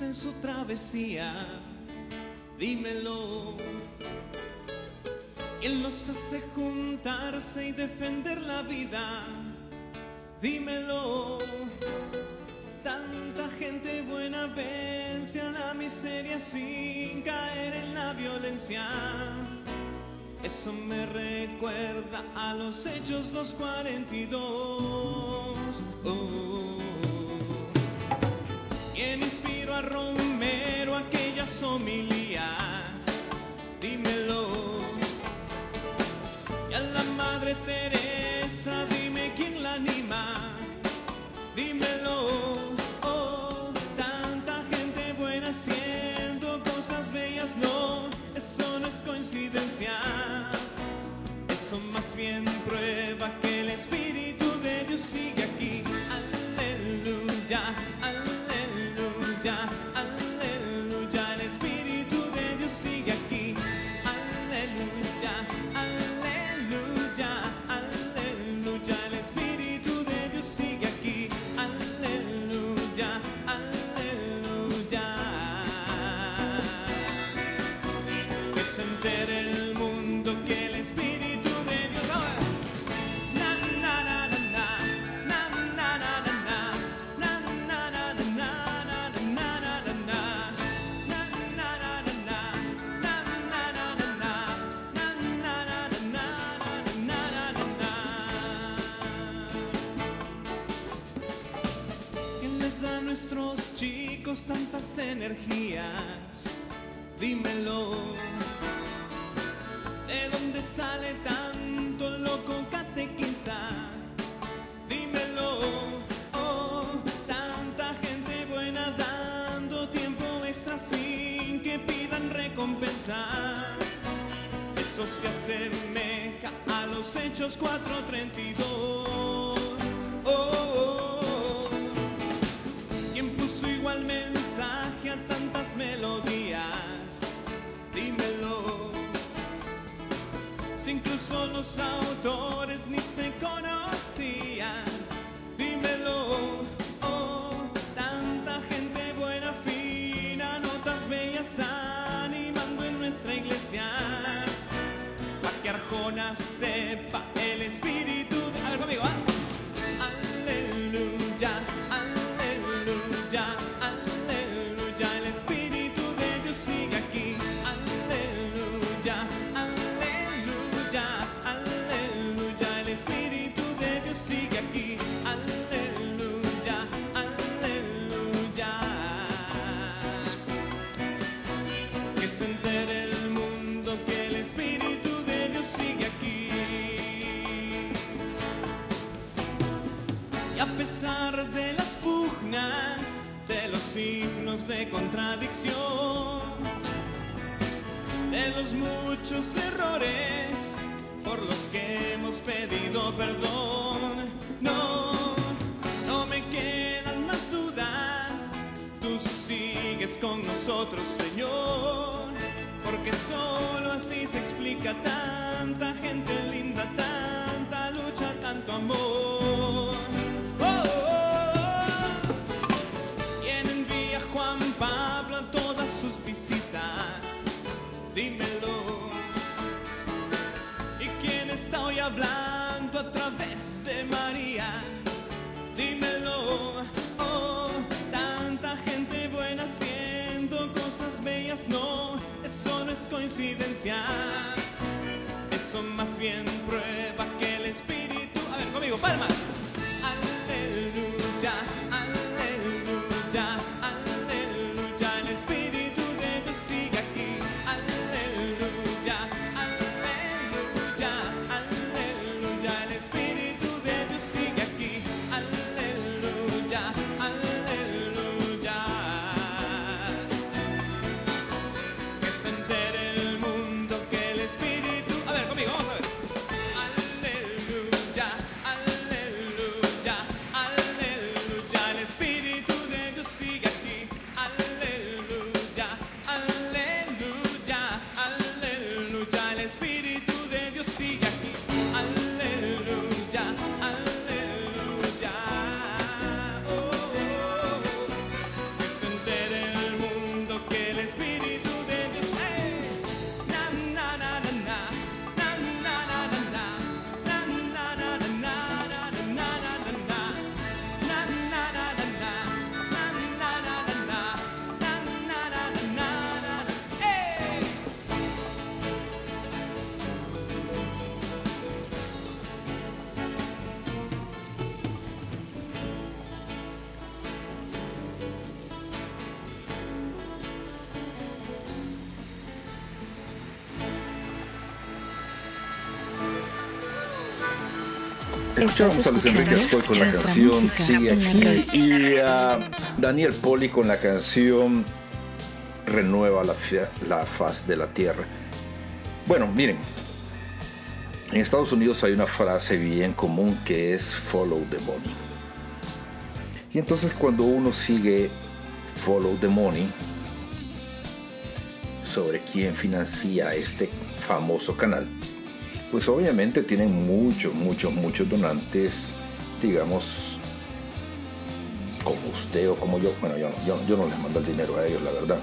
S7: En su travesía? Dímelo. ¿Quién los hace juntarse y defender la vida? Dímelo. Tanta gente buena vence a la miseria sin caer en la violencia. Eso me recuerda a los hechos 242. De contradicción, de los muchos errores por los que hemos pedido perdón, no, no me quedan más dudas, tú sigues con nosotros, Señor, porque solo así se explica tanta
S3: Escuchamos a Luis Enrique con la canción Sigue aquí y a Daniel Poli con la canción Renueva la, la faz de la tierra. Bueno, miren, en Estados Unidos hay una frase bien común que es follow the money. Y entonces cuando uno sigue follow the money sobre quién financia este famoso canal, pues obviamente tienen muchos, muchos, muchos donantes, digamos, como usted o como yo. Bueno, yo, no- yo, yo no les mando el dinero a ellos, la verdad.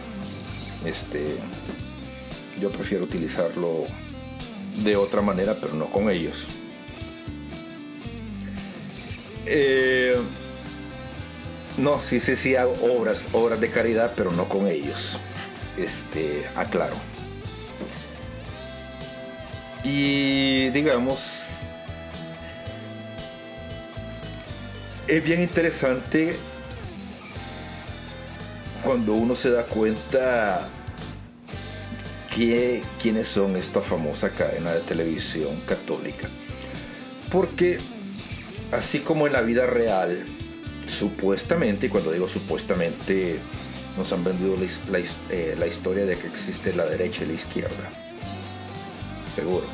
S3: Este, yo prefiero utilizarlo de otra manera, pero no con ellos. Eh, no, sí, sí, sí hago obras, obras de caridad, pero no con ellos. Este, aclaro. Y digamos, es bien interesante cuando uno se da cuenta que, quiénes son esta famosa cadena de televisión católica. Porque así como en la vida real, supuestamente, y cuando digo supuestamente, nos han vendido la, eh, la historia de que existe la derecha y la izquierda. Seguro.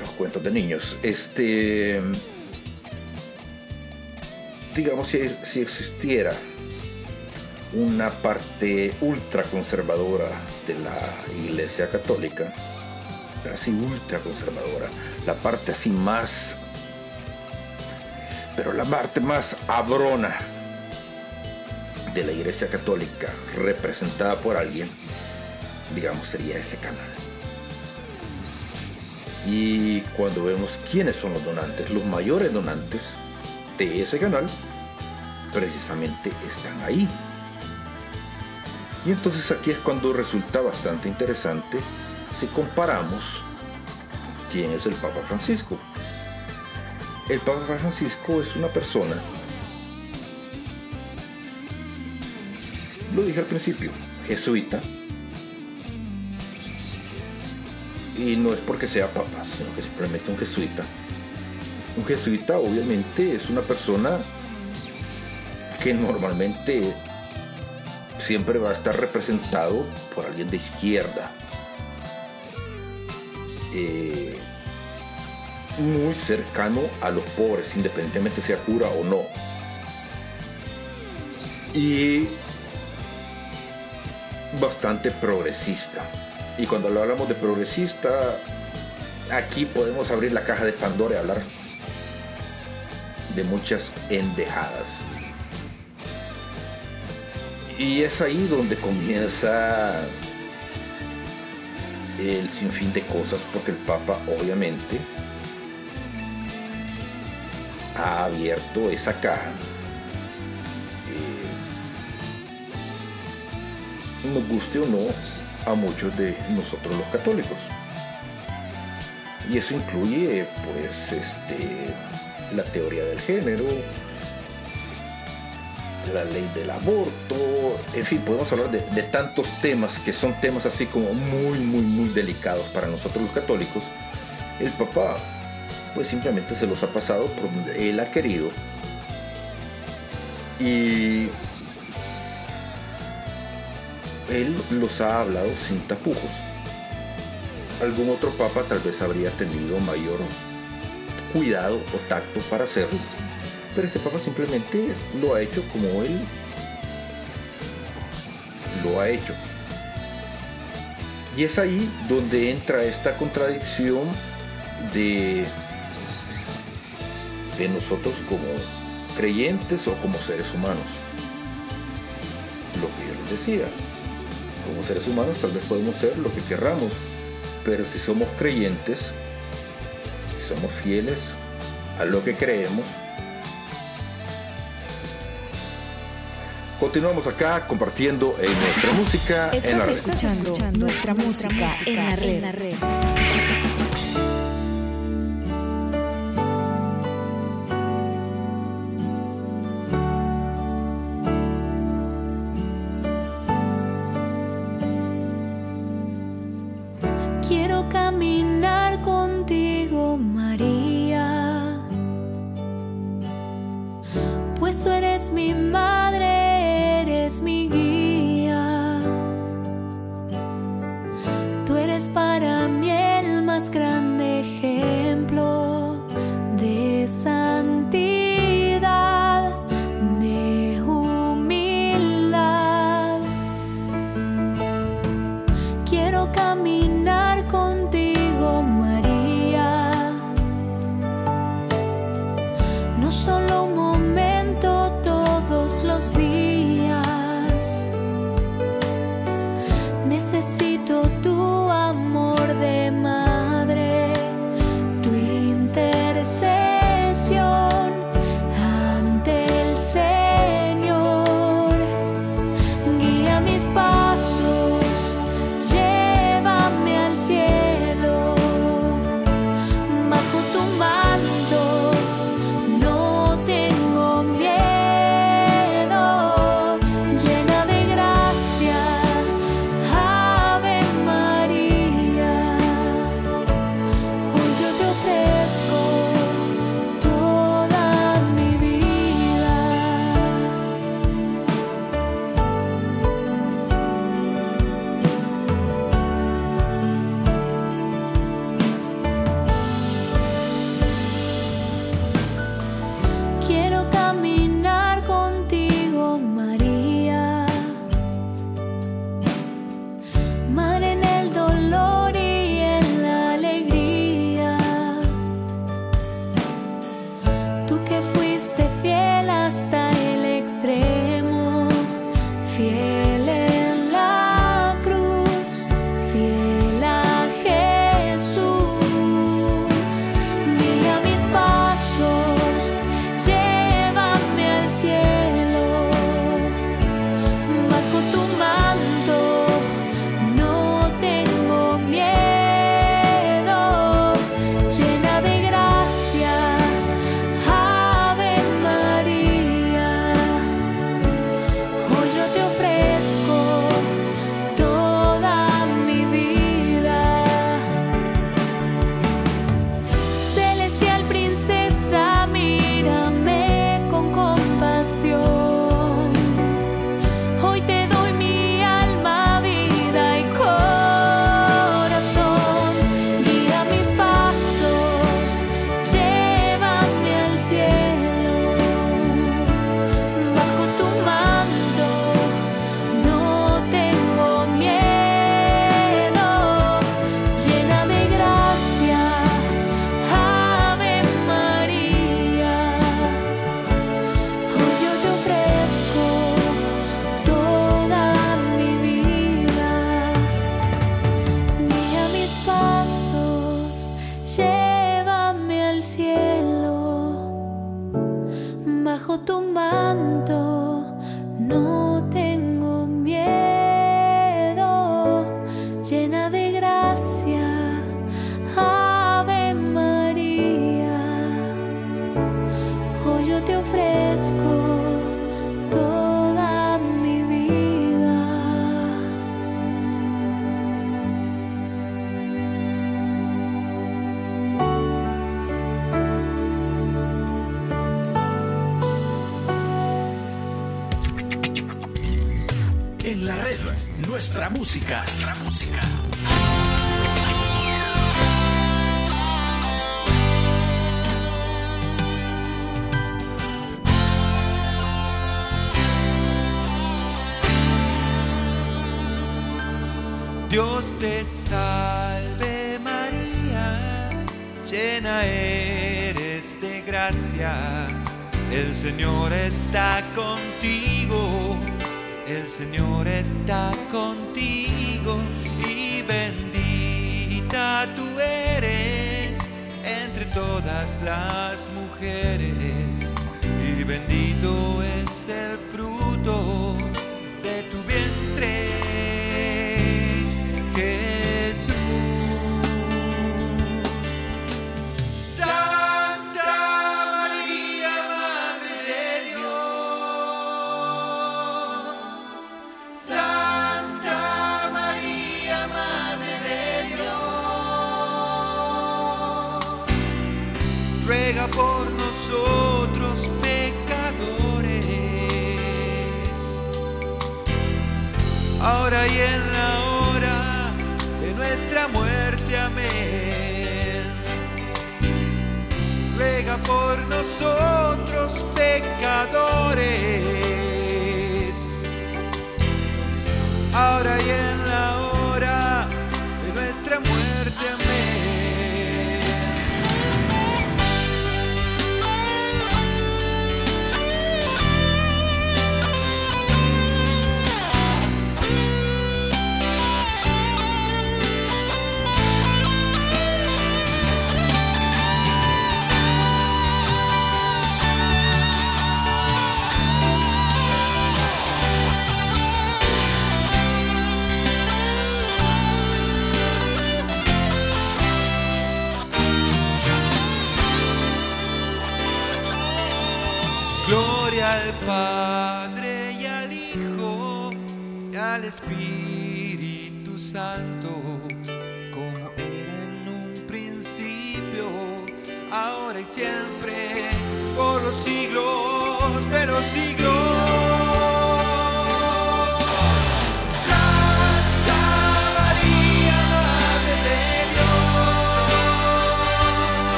S3: Los cuentos de niños. Este. Digamos, si, si existiera una parte ultra conservadora de la Iglesia Católica, pero así ultra conservadora, la parte así más, pero la parte más abrona de la Iglesia Católica representada por alguien, digamos, sería ese canal. Y cuando vemos quiénes son los donantes, los mayores donantes de ese canal, precisamente están ahí. Y entonces aquí es cuando resulta bastante interesante si comparamos quién es el Papa Francisco. El Papa Francisco es una persona, lo dije al principio, jesuita, y no es porque sea papa, sino que simplemente un jesuita. Un jesuita obviamente es una persona que normalmente siempre va a estar representado por alguien de izquierda. Eh, muy cercano a los pobres, independientemente sea cura o no. Y bastante progresista. Y cuando lo hablamos de progresista, aquí podemos abrir la caja de Pandora y hablar de muchas endejadas. Y es ahí donde comienza el sinfín de cosas, porque el Papa obviamente ha abierto esa caja. Eh, nos guste o no a muchos de nosotros los católicos. Y eso incluye pues este la teoría del género, la ley del aborto, en fin, podemos hablar de, tantos temas que son temas así como muy, muy, muy delicados para nosotros los católicos. El Papa pues simplemente se los ha pasado por donde él ha querido. Y él los ha hablado sin tapujos. Algún otro papa tal vez habría tenido mayor cuidado o tacto para hacerlo, pero este papa simplemente lo ha hecho como él lo ha hecho. Y es ahí donde entra esta contradicción de, de nosotros como creyentes o como seres humanos. Lo que yo les decía, como seres humanos tal vez podemos ser lo que querramos, pero si somos creyentes, si somos fieles a lo que creemos, Continuamos acá compartiendo en nuestra música
S1: Estás
S3: en la red.
S1: escuchando, nuestra, música, en la red.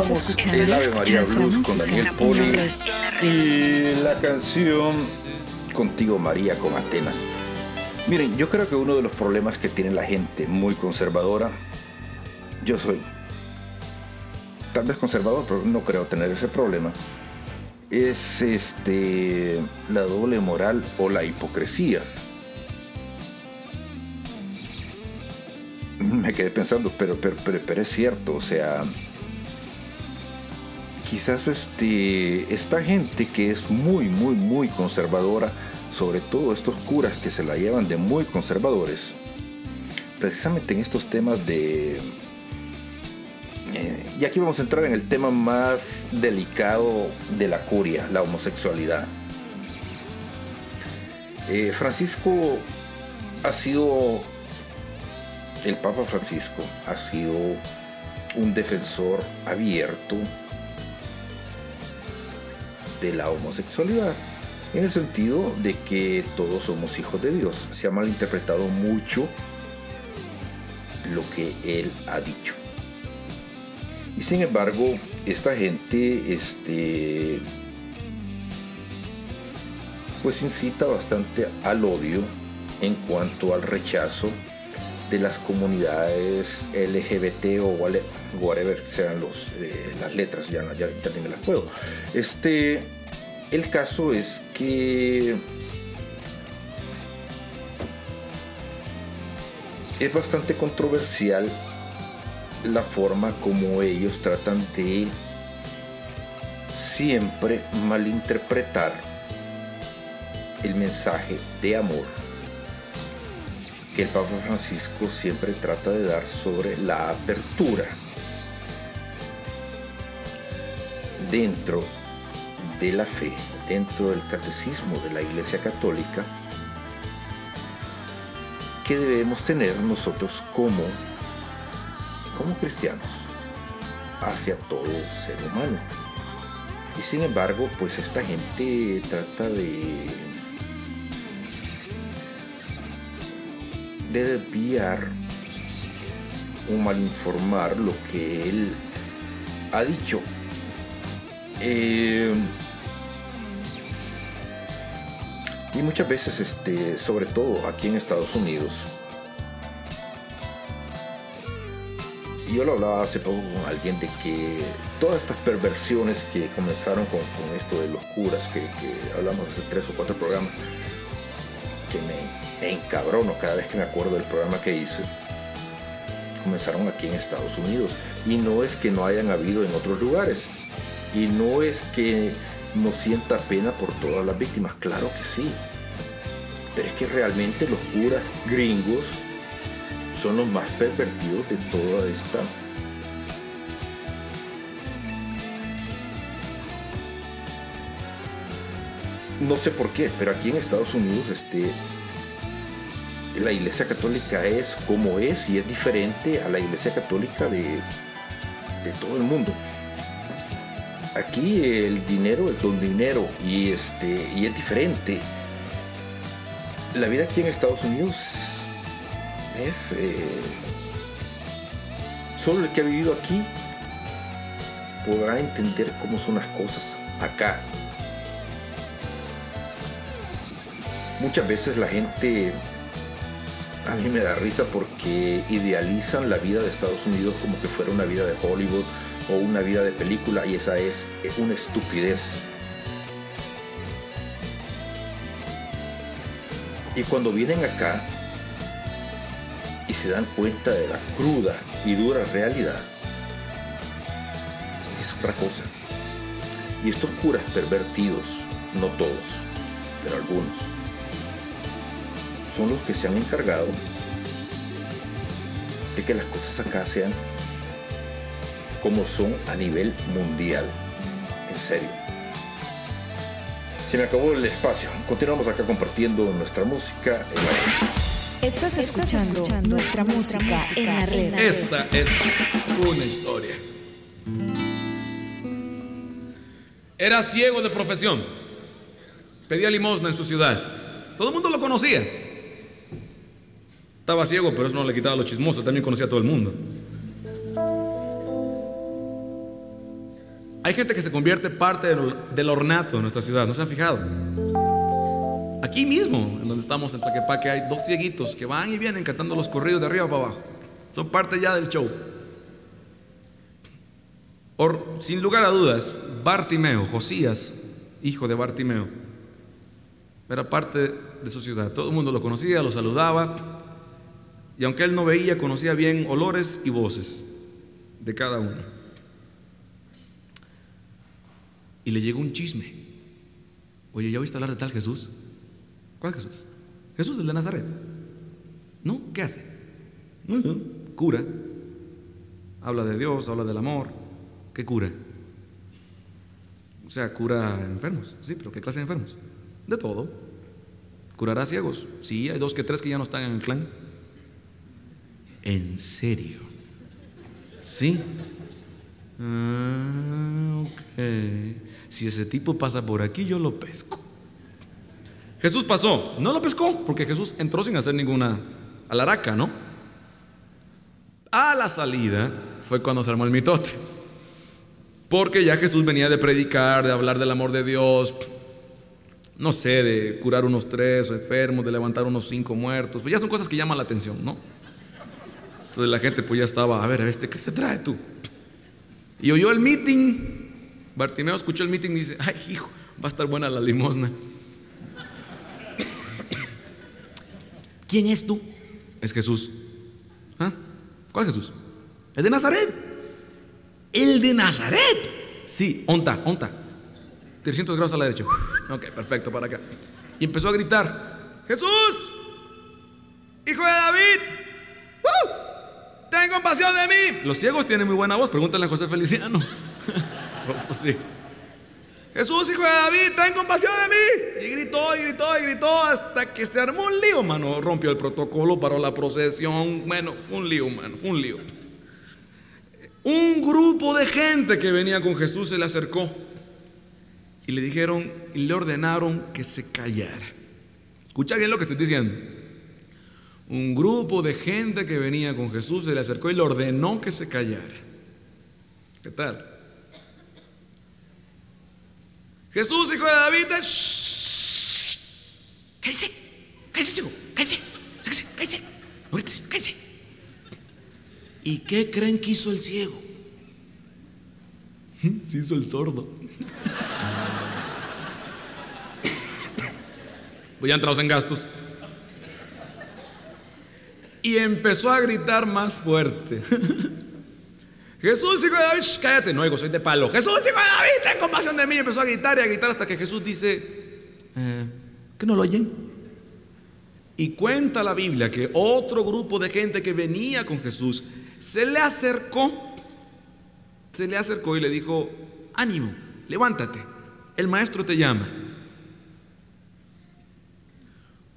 S1: Escuchando
S3: el Ave María Blues
S1: música
S3: con Daniel Poli y la canción Contigo María con Atenas. Miren, yo creo que uno de los problemas que tiene la gente muy conservadora, yo soy tal vez conservador, pero no creo tener ese problema, es este la doble moral o la hipocresía. Me quedé pensando, pero, pero, pero, pero es cierto, o sea, quizás este, esta gente que es muy, muy, muy conservadora, sobre todo estos curas que se la llevan de muy conservadores, precisamente en estos temas de... eh, y aquí vamos a entrar en el tema más delicado de la curia, la homosexualidad. Eh, Francisco ha sido, el Papa Francisco ha sido un defensor abierto de la homosexualidad, en el sentido de que todos somos hijos de Dios. Se ha malinterpretado mucho lo que él ha dicho. Y sin embargo, esta gente, este, pues incita bastante al odio en cuanto al rechazo de las comunidades LGBT o whatever sean los, eh, las letras, ya, ya, ya ni me las puedo. Este, el caso es que es bastante controversial la forma como ellos tratan de siempre malinterpretar el mensaje de amor el Papa Francisco siempre trata de dar sobre la apertura dentro de la fe, dentro del catecismo de la Iglesia Católica, que debemos tener nosotros como, como cristianos hacia todo ser humano. Y sin embargo, pues esta gente trata de de desviar o malinformar lo que él ha dicho. Eh, y muchas veces, este, sobre todo aquí en Estados Unidos, yo lo hablaba hace poco con alguien de que todas estas perversiones que comenzaron con, con esto de los curas, que, que hablamos hace tres o cuatro programas, que me, me encabrono cada vez que me acuerdo del programa que hice, comenzaron aquí en Estados Unidos. Y no es que no hayan habido en otros lugares. Y no es que no sienta pena por todas las víctimas. Claro que sí. Pero es que realmente los curas gringos son los más pervertidos de toda esta no sé por qué, pero aquí en Estados Unidos este, la iglesia católica es como es y es diferente a la iglesia católica de, todo el mundo. Aquí el dinero es don dinero y, este, y es diferente. La vida aquí en Estados Unidos es... eh, solo el que ha vivido aquí podrá entender cómo son las cosas acá. Muchas veces la gente a mí me da risa porque idealizan la vida de Estados Unidos como que fuera una vida de Hollywood o una vida de película y esa es, es una estupidez. Y cuando vienen acá y se dan cuenta de la cruda y dura realidad, es otra cosa. Y estos curas pervertidos, no todos, pero algunos, son los que se han encargado de que las cosas acá sean como son a nivel mundial. En serio. Se me acabó el espacio. Continuamos acá compartiendo nuestra música en la
S1: Estás escuchando, nuestra música en la red.
S4: Esta es una historia. Era ciego de profesión. Pedía limosna en su ciudad. Todo el mundo lo conocía. Estaba ciego, pero eso no le quitaba lo chismoso. También conocía a todo el mundo. Hay gente que se convierte parte del, ornato de nuestra ciudad. ¿No se han fijado? Aquí mismo, en donde estamos en Tlaquepaque, hay dos cieguitos que van y vienen cantando los corridos de arriba para abajo. Son parte ya del show. Sin lugar a dudas, Bartimeo, Josías, hijo de Bartimeo, era parte de su ciudad. Todo el mundo lo conocía, lo saludaba. Y aunque él no veía, conocía bien olores y voces de cada uno. Y le llegó un chisme. Oye, ¿ya oíste hablar de tal Jesús? ¿Cuál Jesús? Jesús el de Nazaret. ¿No? ¿Qué hace? Cura. Habla de Dios, habla del amor. ¿Qué cura? O sea, cura enfermos. Sí, pero ¿qué clase de enfermos? De todo. ¿Curará ciegos? Sí, hay dos que tres que ya no están en el clan. ¿En serio? Sí. Ah, ok. Si ese tipo pasa por aquí, yo lo pesco. Jesús pasó. No lo pescó porque Jesús entró sin hacer ninguna alaraca, ¿no? A la salida fue cuando se armó el mitote. Porque ya Jesús venía de predicar, de hablar del amor de Dios, no sé, de curar unos tres enfermos, de levantar unos cinco muertos. Pues ya son cosas que llaman la atención, ¿no? Entonces la gente pues ya estaba, a ver, este, ¿qué se trae tú? Y oyó el meeting. Bartimeo escuchó el meeting y dice, ay hijo, va a estar buena la limosna. ¿Quién es tú? Es Jesús. ¿Ah? ¿Cuál Jesús? El de Nazaret. El de Nazaret. Sí, onta, onta. 300 grados a la derecha. Ok, perfecto, para acá. Y empezó a gritar, Jesús, hijo de David, ¡Woo! ten compasión mí. Los ciegos tienen muy buena voz, pregúntale a José Feliciano. Oh, sí. Jesús, hijo de David, ten compasión de mí. Y gritó, y gritó, y gritó hasta que se armó un lío, mano. Rompió el protocolo, paró la procesión. Bueno, fue un lío, mano, fue un lío. Un grupo de gente que venía con Jesús se le acercó y le dijeron y le ordenaron que se callara. Escucha bien lo que estoy diciendo. Un grupo de gente que venía con Jesús se le acercó y le ordenó que se callara. ¿Qué tal? Jesús, hijo de David, cállese, cállese, cállese, cállese, cállese, grites, cállese. ¿Y qué creen que hizo el ciego? Se hizo el sordo. Pues ya entrados en gastos. Y empezó a gritar más fuerte. Jesús, hijo de David, cállate, no, hijo, soy de palo. Jesús, hijo de David, ten compasión de mí. Y empezó a gritar y a gritar hasta que Jesús dice, eh, ¿que no lo oyen? Y cuenta la Biblia que otro grupo de gente que venía con Jesús se le acercó, se le acercó y le dijo, ánimo, levántate, el maestro te llama.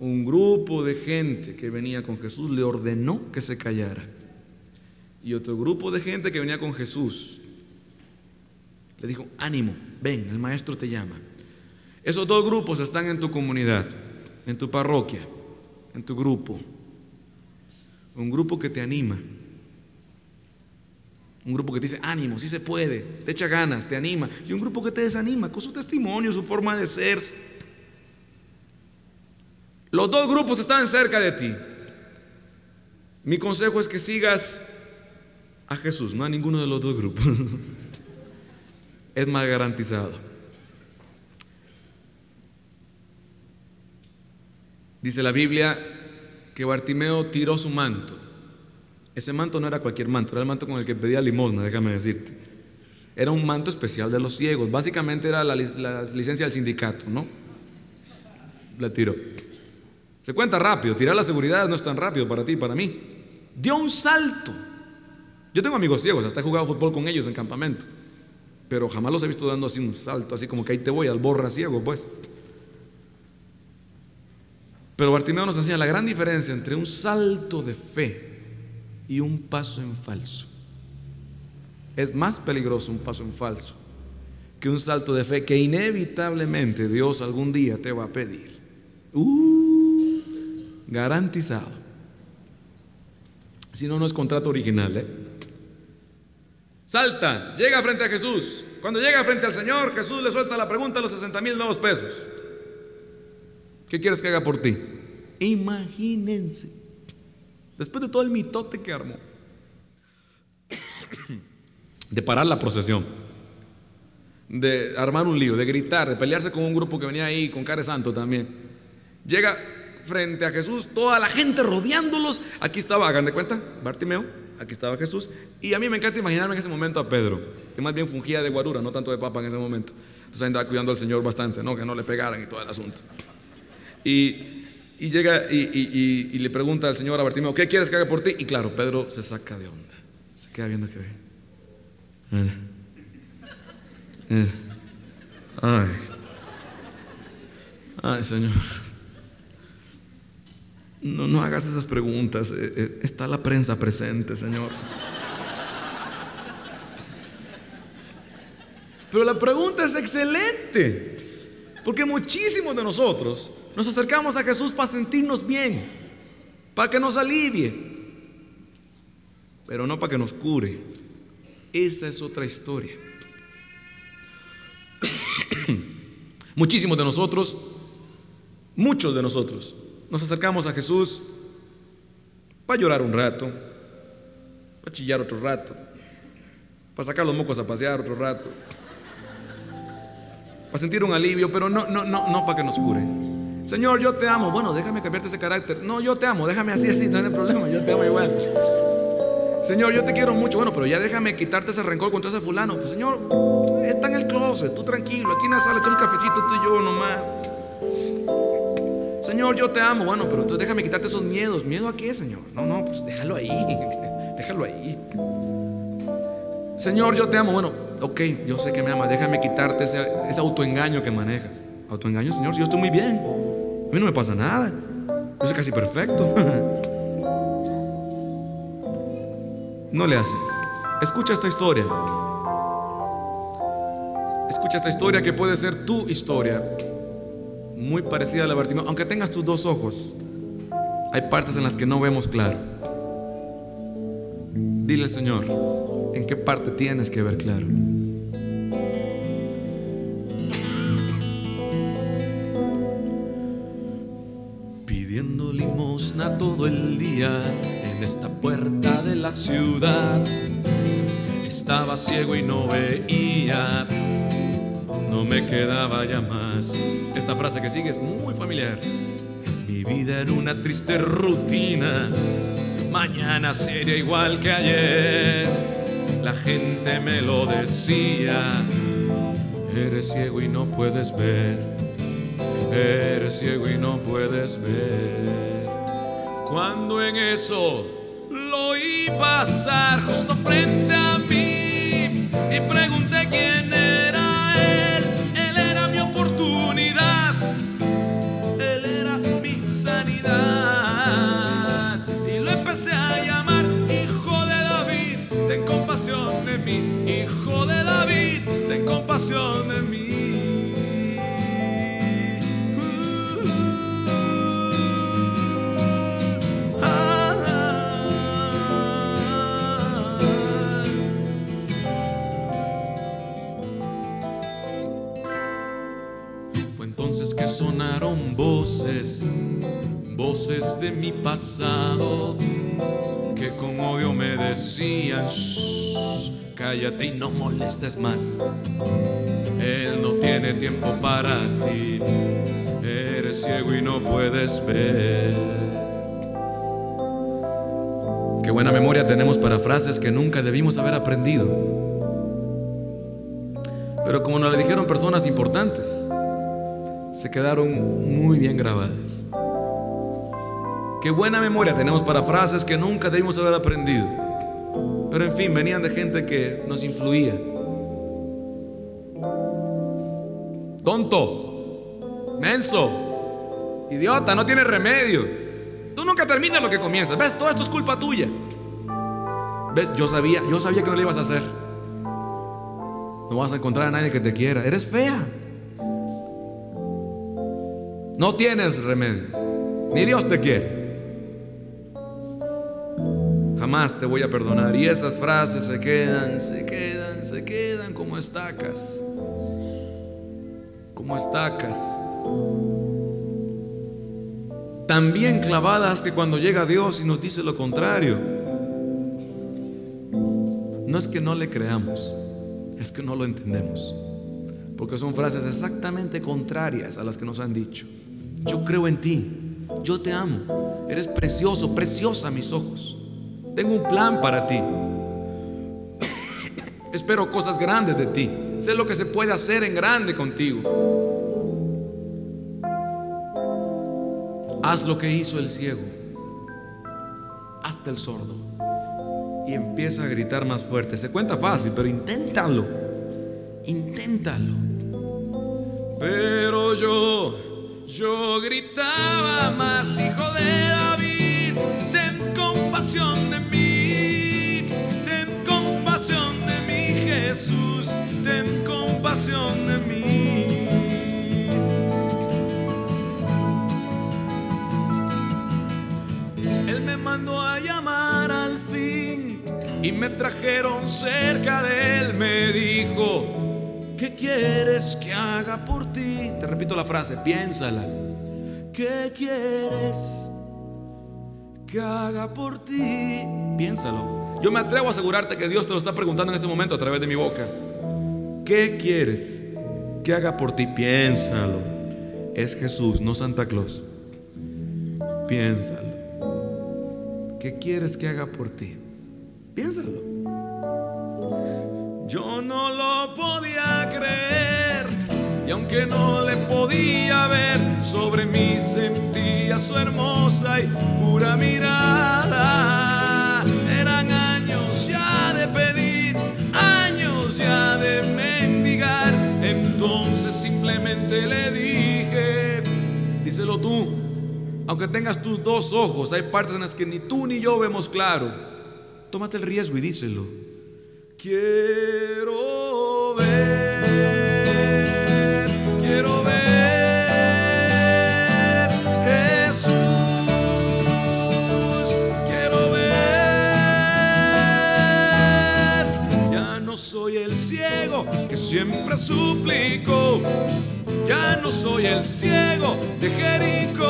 S4: Un grupo de gente que venía con Jesús le ordenó que se callara. Y otro grupo de gente que venía con Jesús le dijo, ánimo, ven, el maestro te llama. Esos dos grupos están en tu comunidad, en tu parroquia, en tu grupo. Un grupo que te anima. Un grupo que te dice, ánimo, sí se puede, te echa ganas, te anima. Y un grupo que te desanima con su testimonio, su forma de ser. Los dos grupos están cerca de ti. Mi consejo es que sigas a Jesús, no a ninguno de los dos grupos. es más garantizado. Dice la Biblia que Bartimeo tiró su manto. Ese manto no era cualquier manto, era el manto con el que pedía limosna, déjame decirte. Era un manto especial de los ciegos. Básicamente era la, la licencia del sindicato, ¿no? La tiró. Se cuenta rápido, tirar la seguridad no es tan rápido para ti para mí. Dio un salto. Yo tengo amigos ciegos, hasta he jugado fútbol con ellos en campamento. Pero jamás los he visto dando así un salto, así como que ahí te voy al borra ciego, pues. Pero Bartimeo nos enseña la gran diferencia entre un salto de fe y un paso en falso. Es más peligroso un paso en falso que un salto de fe que inevitablemente Dios algún día te va a pedir. Uh, garantizado. Si no, no es contrato original. ¿eh? Salta, llega frente a Jesús. Cuando llega frente al Señor, Jesús le suelta la pregunta a los 60 mil nuevos pesos. ¿Qué quieres que haga por ti? Imagínense. Después de todo el mitote que armó. De parar la procesión. De armar un lío, de gritar, de pelearse con un grupo que venía ahí, con Care Santo también. Llega frente a Jesús, toda la gente rodeándolos. Aquí estaba, hagan de cuenta, Bartimeo, aquí estaba Jesús. Y a mí me encanta imaginarme en ese momento a Pedro, que más bien fungía de guarura, no tanto de papa en ese momento. Entonces andaba cuidando al Señor bastante, ¿no? que no le pegaran y todo el asunto. Y, y llega y, y, y, le pregunta al Señor a Bartimeo, ¿qué quieres que haga por ti? Y claro, Pedro se saca de onda. Se queda viendo que ve. Ay. Ay, Señor. No, no hagas esas preguntas. Está la prensa presente, Señor. Pero la pregunta es excelente. Porque muchísimos de nosotros nos acercamos a Jesús para sentirnos bien, para que nos alivie, pero no para que nos cure. Esa es otra historia. Muchísimos de nosotros, muchos de nosotros, nos acercamos a Jesús para llorar un rato, para chillar otro rato, para sacar los mocos a pasear otro rato, para sentir un alivio, pero no, no, no, no para que nos cure. Señor, yo te amo. Bueno, déjame cambiarte ese carácter. No, yo te amo, déjame así, así, no hay problema, yo te amo igual. Señor, yo te quiero mucho. Bueno, pero ya déjame quitarte ese rencor contra ese fulano. Pues, señor, está en el closet, tú tranquilo. Aquí en la sala echa un cafecito tú y yo nomás. Señor, yo te amo. Bueno, pero entonces déjame quitarte esos miedos. ¿Miedo a qué, Señor? No, no, pues déjalo ahí. Déjalo ahí. Señor, yo te amo. Bueno, ok, yo sé que me amas. Déjame quitarte ese, autoengaño que manejas. Autoengaño, Señor, yo estoy muy bien. A mí no me pasa nada. Yo soy casi perfecto. No le hace. Escucha esta historia. Escucha esta historia que puede ser tu historia. Muy parecida a la Bartimeo. Aunque tengas tus dos ojos, hay partes en las que no vemos claro. Dile Señor, ¿en qué parte tienes que ver claro?
S13: Pidiendo limosna todo el día en esta puerta de la ciudad. Estaba ciego y no veía, no me quedaba ya más.
S4: Esta frase que sigue es muy familiar.
S13: Mi vida era una triste rutina, mañana sería igual que ayer. La gente me lo decía, eres ciego y no puedes ver, eres ciego y no puedes ver. Cuando en eso lo oí pasar justo frente a mí y pregunté quién era compasión de mí. Fue entonces que sonaron voces, voces de mi pasado, que con odio me decían, "Shh, cállate y no molestes más. Él no tiene tiempo para ti, eres ciego y no puedes ver.
S4: Qué buena memoria tenemos para frases que nunca debimos haber aprendido. Pero como nos le dijeron personas importantes, se quedaron muy bien grabadas. Qué buena memoria tenemos para frases que nunca debimos haber aprendido. Pero en fin, venían de gente que nos influía. Tonto, menso, idiota, no tiene remedio. Tú nunca terminas lo que comienzas. ¿Ves? Todo esto es culpa tuya. ¿Ves? Yo sabía, yo sabía que no lo ibas a hacer. No vas a encontrar a nadie que te quiera. Eres fea. No tienes remedio. Ni Dios te quiere. Jamás te voy a perdonar. Y esas frases se quedan, se quedan, se quedan como estacas. Como estacas. Tan bien clavadas que cuando llega Dios y nos dice lo contrario, no es que no le creamos, es que no lo entendemos. Porque son frases exactamente contrarias a las que nos han dicho. Yo creo en ti, yo te amo, eres precioso, preciosa a mis ojos. Tengo un plan para ti. Espero cosas grandes de ti. Sé lo que se puede hacer en grande contigo. Haz lo que hizo el ciego. Hasta el sordo. Y empieza a gritar más fuerte. Se cuenta fácil, pero inténtalo. Inténtalo.
S13: Pero yo, yo gritaba más, hijo de David, compasión de mí, ten compasión de mí, Jesús, ten compasión de mí. Él me mandó a llamar al fin y me trajeron cerca de él, me dijo
S4: ¿Qué quieres que haga por ti? Te repito la frase, piénsala. ¿Qué quieres que haga por ti? Piénsalo. Yo me atrevo a asegurarte que Dios te lo está preguntando en este momento a través de mi boca. ¿Qué quieres que haga por ti? Piénsalo. Es Jesús, no Santa Claus. Piénsalo. ¿Qué quieres que haga por ti? Piénsalo. Yo no lo podía creer y aunque no le podía ver, sobre mí sentía su hermosa y pura mirada. Eran años ya de pedir, años ya de mendigar. Entonces simplemente le dije, díselo tú, aunque tengas tus dos ojos, hay partes en las que ni tú ni yo vemos claro. Tómate el riesgo y díselo. Quiero ver, siempre suplico, ya no soy el ciego de Jericó.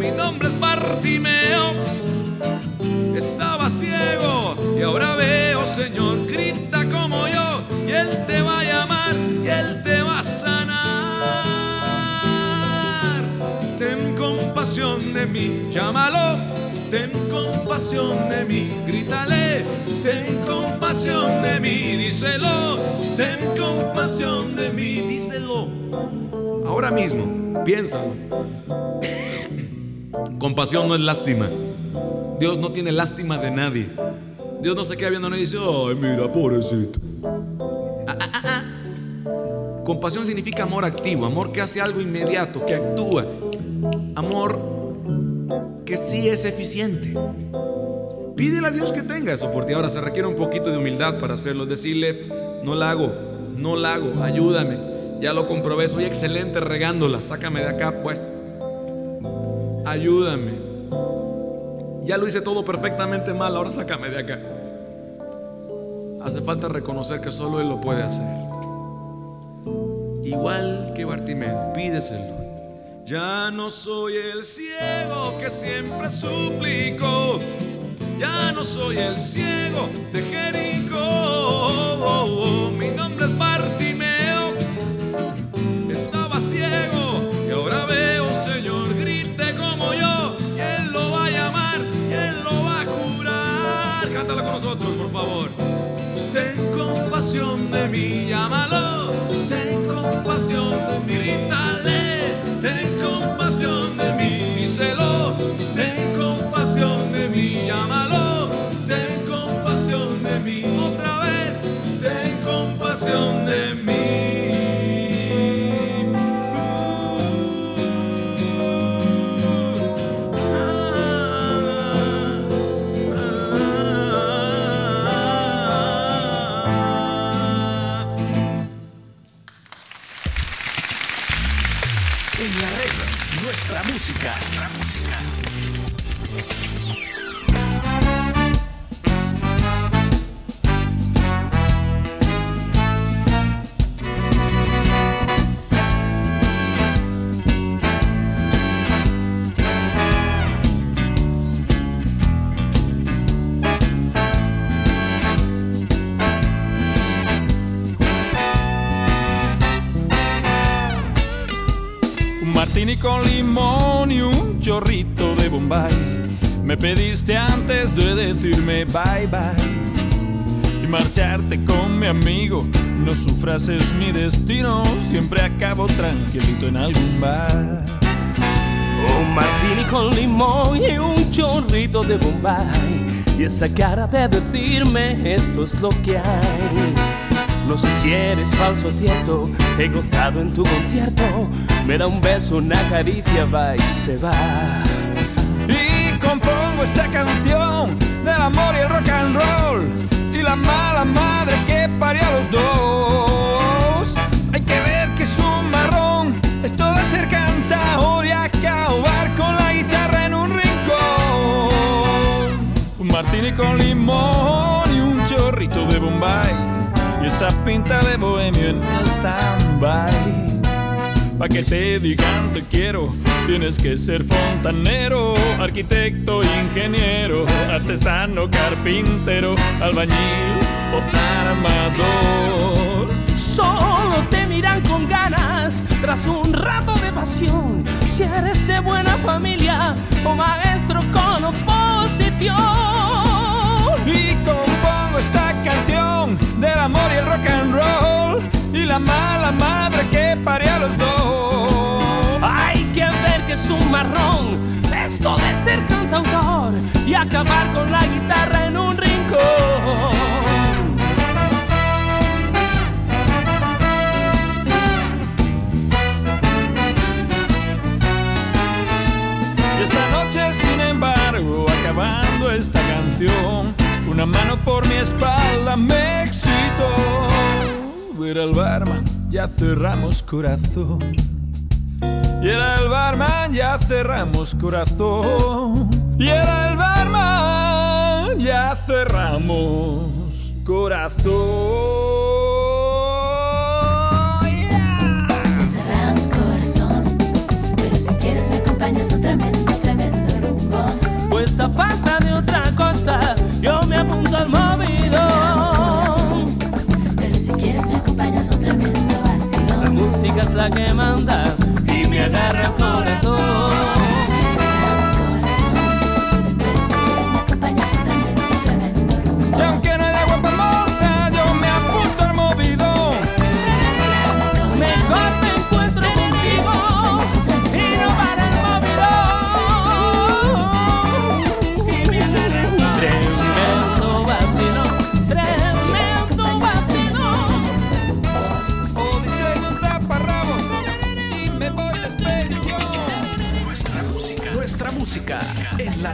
S4: Mi nombre es Bartimeo estaba ciego y ahora veo, Señor, grita como yo y Él te va a llamar y Él te va a sanar. Ten compasión de mí, llámalo, ten compasión de mí, grítale, ten compasión de mí, díselo, ten compasión de mí, díselo. Ahora mismo, piénsalo. Compasión no es lástima. Dios no tiene lástima de nadie. Dios no se queda viendo y dice, ay, mira, pobrecito. Ah, ah, ah, ah. Compasión significa amor activo, amor que hace algo inmediato, que actúa. Amor que sí es eficiente. Pídele a Dios que tenga eso por ti. Ahora se requiere un poquito de humildad para hacerlo. Decirle, no la hago, no la hago, ayúdame. Ya lo comprobé, soy excelente regándola. Sácame de acá, pues. Ayúdame. Ya lo hice todo perfectamente mal, ahora sácame de acá. Hace falta reconocer que solo Él lo puede hacer. Igual que Bartimeo, pídeselo. Ya no soy el ciego que siempre suplico. Ya no soy el ciego de Jericó.
S8: Me pediste antes de decirme bye bye. Y marcharte con mi amigo. No sufras, es mi destino. Siempre acabo tranquilito en algún bar.
S14: Un martini con limón y un chorrito de Bombay. Y esa cara de decirme esto es lo que hay. No sé si eres falso o cierto, he gozado en tu concierto. Me da un beso, una caricia, va y se va.
S8: Esta canción del amor y el rock and roll. Y la mala madre que parió a los dos. Hay que ver que es un marrón. Esto de ser cantador y acabar con la guitarra en un rincón. Un martini con limón y un chorrito de Bombay. Y esa pinta de bohemio en stand-by. Pa' que te digan te quiero, tienes que ser fontanero, arquitecto, ingeniero, artesano, carpintero, albañil o armador.
S14: Solo te miran con ganas tras un rato de pasión. Si eres de buena familia o maestro con oposición.
S8: Y compongo esta canción del amor y el rock and roll y la mala madre que pare a los dos.
S14: Hay que ver que es un marrón esto de ser cantautor y acabar con la guitarra en un rincón.
S8: Y esta noche, sin embargo, acabando esta canción, una mano por mi espalda me excitó. Ver al barman, ya cerramos corazón. Y era el barman, ya cerramos corazón. Y era el barman, ya cerramos corazón.
S15: Cerramos corazón, pero si quieres me acompañas un tremendo, tremendo rumbo.
S14: Pues a falta de otra cosa, yo me apunto al movido. Música es la que manda y me agarra el corazón.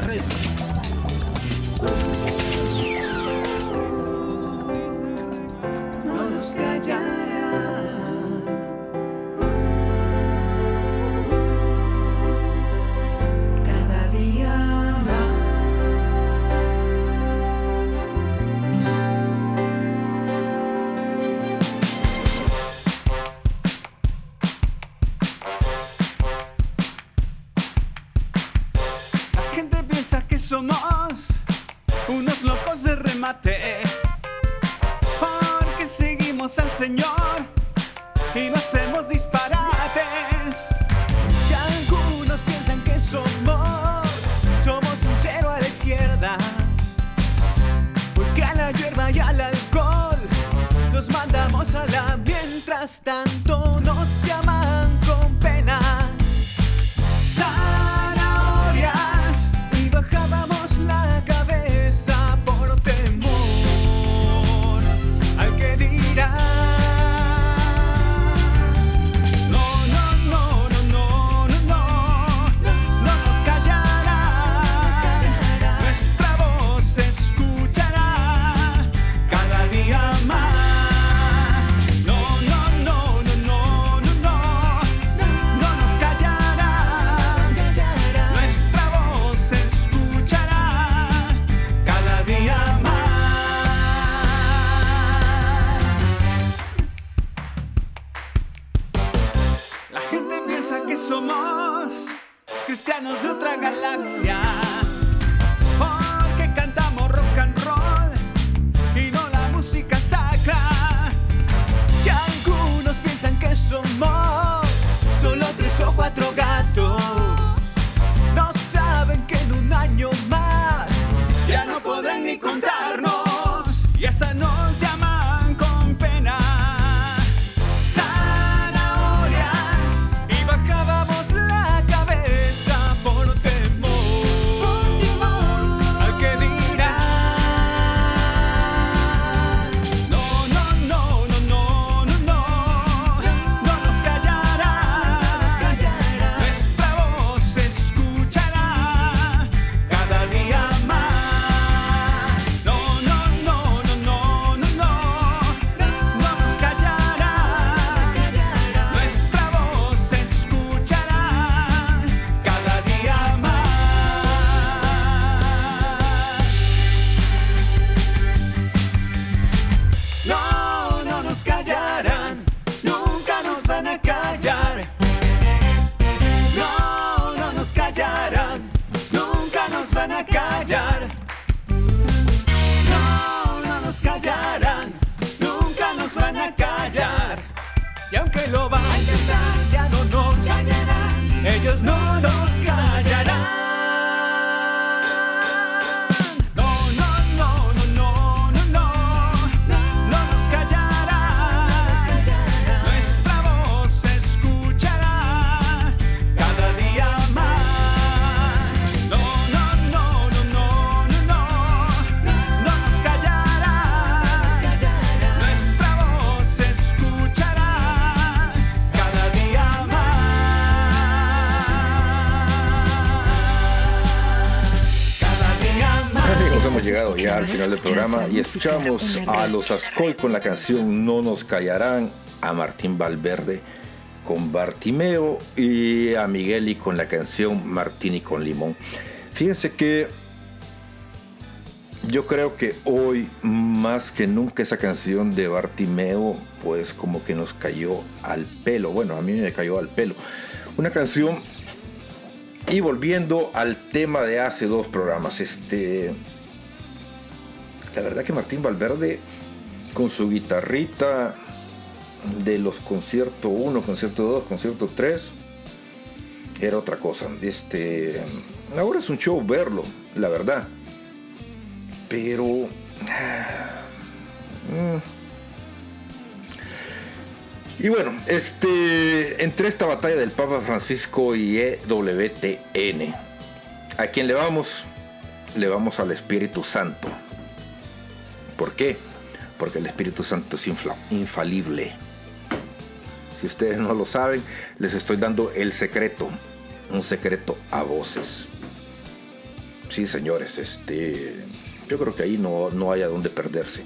S7: En la
S16: somos cristianos de otra galaxia. Porque cantamos rock and roll y no la música sacra. Y algunos piensan que somos solo tres o cuatro gatos. No saben que en un año más ya no podrán ni contarnos.
S17: Callarán. Ellos
S3: final del programa y escuchamos a los Ascoy con la canción No nos callarán, a Martín Valverde con Bartimeo y a Migueli con la canción Martini con limón. Fíjense que yo creo que hoy más que nunca esa canción de Bartimeo pues como que nos cayó al pelo. Bueno, a mí me cayó al pelo. Una canción y volviendo al tema de hace dos programas, este la verdad que Martín Valverde con su guitarrita de los concierto 1, concierto 2, concierto 3 era otra cosa. Este ahora es un show verlo, la verdad. Pero mm. y bueno, este entre esta batalla del Papa Francisco y EWTN, a quien le vamos, le vamos al Espíritu Santo. ¿Por qué? Porque el Espíritu Santo es infalible. Si ustedes no lo saben, les estoy dando el secreto, un secreto a voces. Sí, señores, este, yo creo que ahí no, no hay a dónde perderse.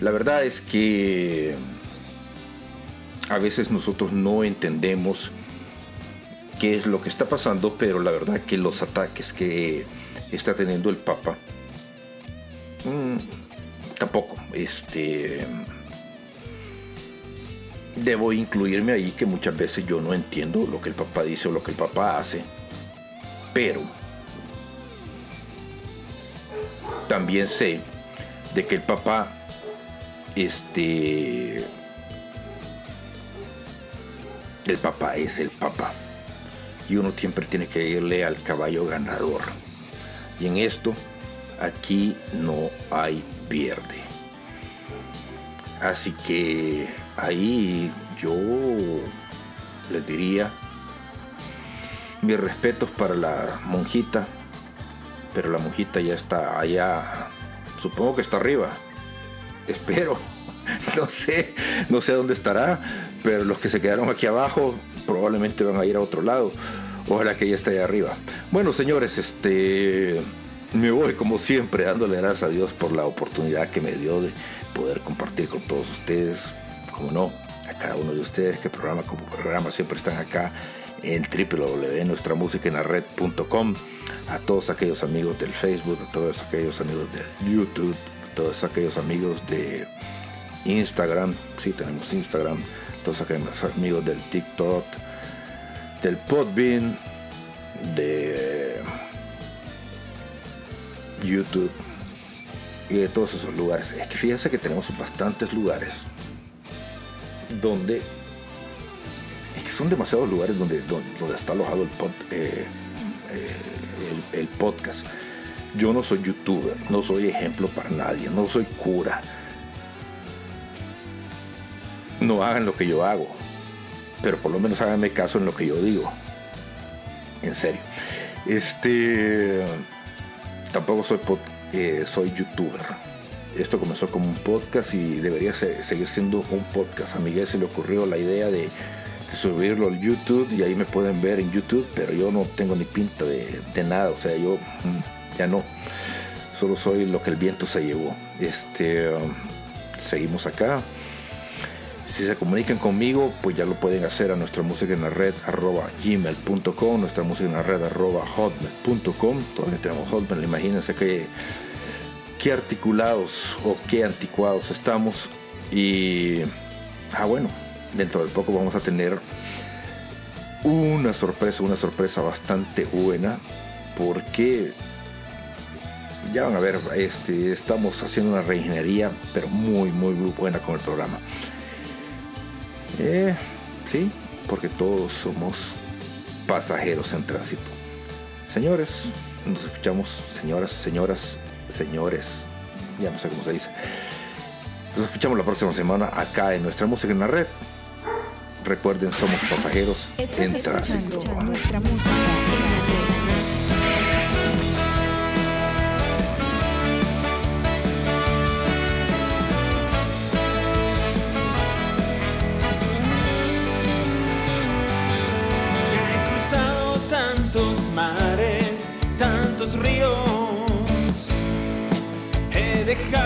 S3: La verdad es que a veces nosotros no entendemos qué es lo que está pasando, pero la verdad que los ataques que está teniendo el Papa mm, tampoco. Este debo incluirme ahí que muchas veces yo no entiendo lo que el Papa dice o lo que el Papa hace, pero también sé de que el Papa este el Papa es el Papa y uno siempre tiene que irle al caballo ganador y en esto aquí no hay pierde así que ahí yo les diría mis respetos para la monjita pero la monjita ya está allá supongo que está arriba. Espero. No sé no sé dónde estará pero los que se quedaron aquí abajo probablemente van a ir a otro lado. Ojalá que ella esté allá arriba. Bueno señores este me voy como siempre dándole gracias a Dios por la oportunidad que me dio de poder compartir con todos ustedes como no a cada uno de ustedes que programa como programa siempre están acá en www.nuestramusicaenlared.com a todos aquellos amigos del Facebook, a todos aquellos amigos de YouTube, a todos aquellos amigos de Instagram, sí tenemos Instagram, todos aquellos amigos del TikTok, del Podbean, de YouTube y de todos esos lugares. Es que fíjense que tenemos bastantes lugares donde es que son demasiados lugares donde, donde, está alojado eh, eh, el, el, podcast. Yo no soy youtuber, no soy ejemplo para nadie, no soy cura. No hagan lo que yo hago, pero por lo menos háganme caso en lo que yo digo. En serio. Este tampoco soy pod, soy youtuber. Esto comenzó como un podcast y debería seguir siendo un podcast. A Miguel se le ocurrió la idea de, subirlo al YouTube y ahí me pueden ver en YouTube, pero yo no tengo ni pinta de, de nada. O sea, yo mm, ya no. Solo soy lo que el viento se llevó. Este, um, seguimos acá. Si se comunican conmigo, pues ya lo pueden hacer a nuestra música en la red arroba gmail.com, nuestra música en la red arroba hotmail.com. Todavía tenemos hotmail, imagínense que qué articulados o qué anticuados estamos. Y, ah, bueno, dentro de poco vamos a tener una sorpresa, una sorpresa bastante buena, porque ya van a ver, este, estamos haciendo una reingeniería, pero muy, muy, muy buena con el programa. Eh, sí, porque todos somos pasajeros en tránsito. Señores, nos escuchamos, señoras, señoras, señores. Ya no sé cómo se dice. Nos escuchamos la próxima semana acá en nuestra música en la red. Recuerden, somos pasajeros en tránsito.
S18: dejar.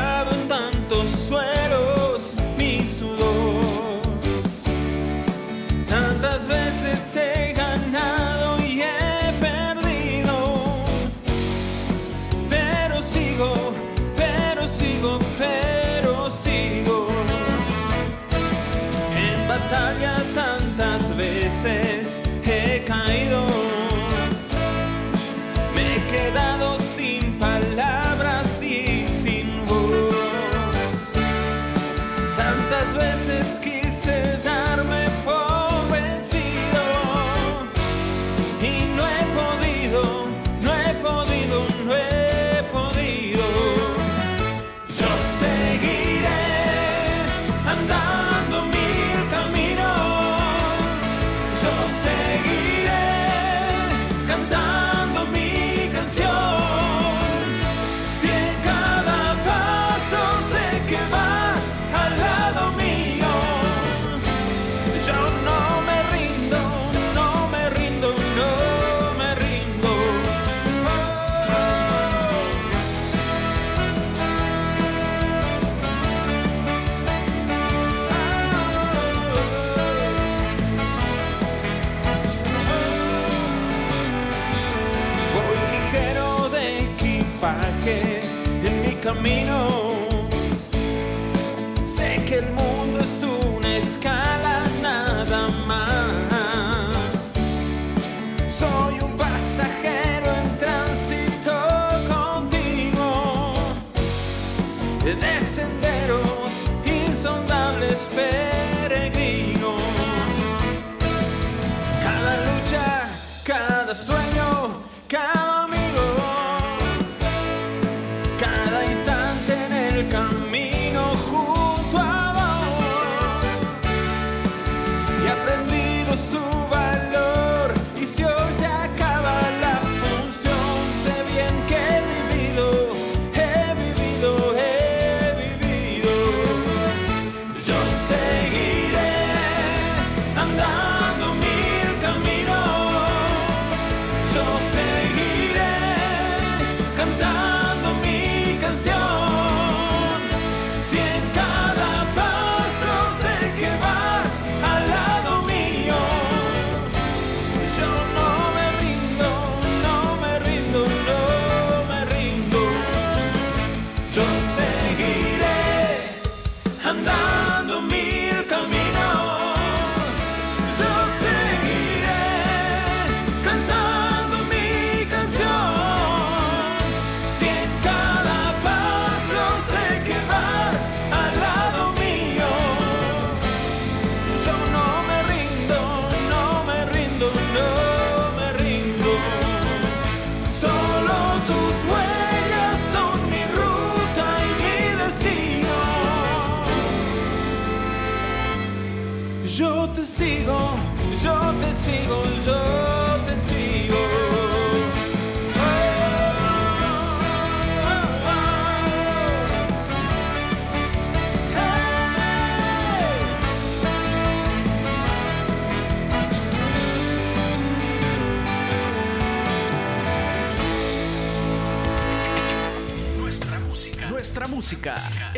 S18: cammino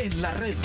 S18: en la red.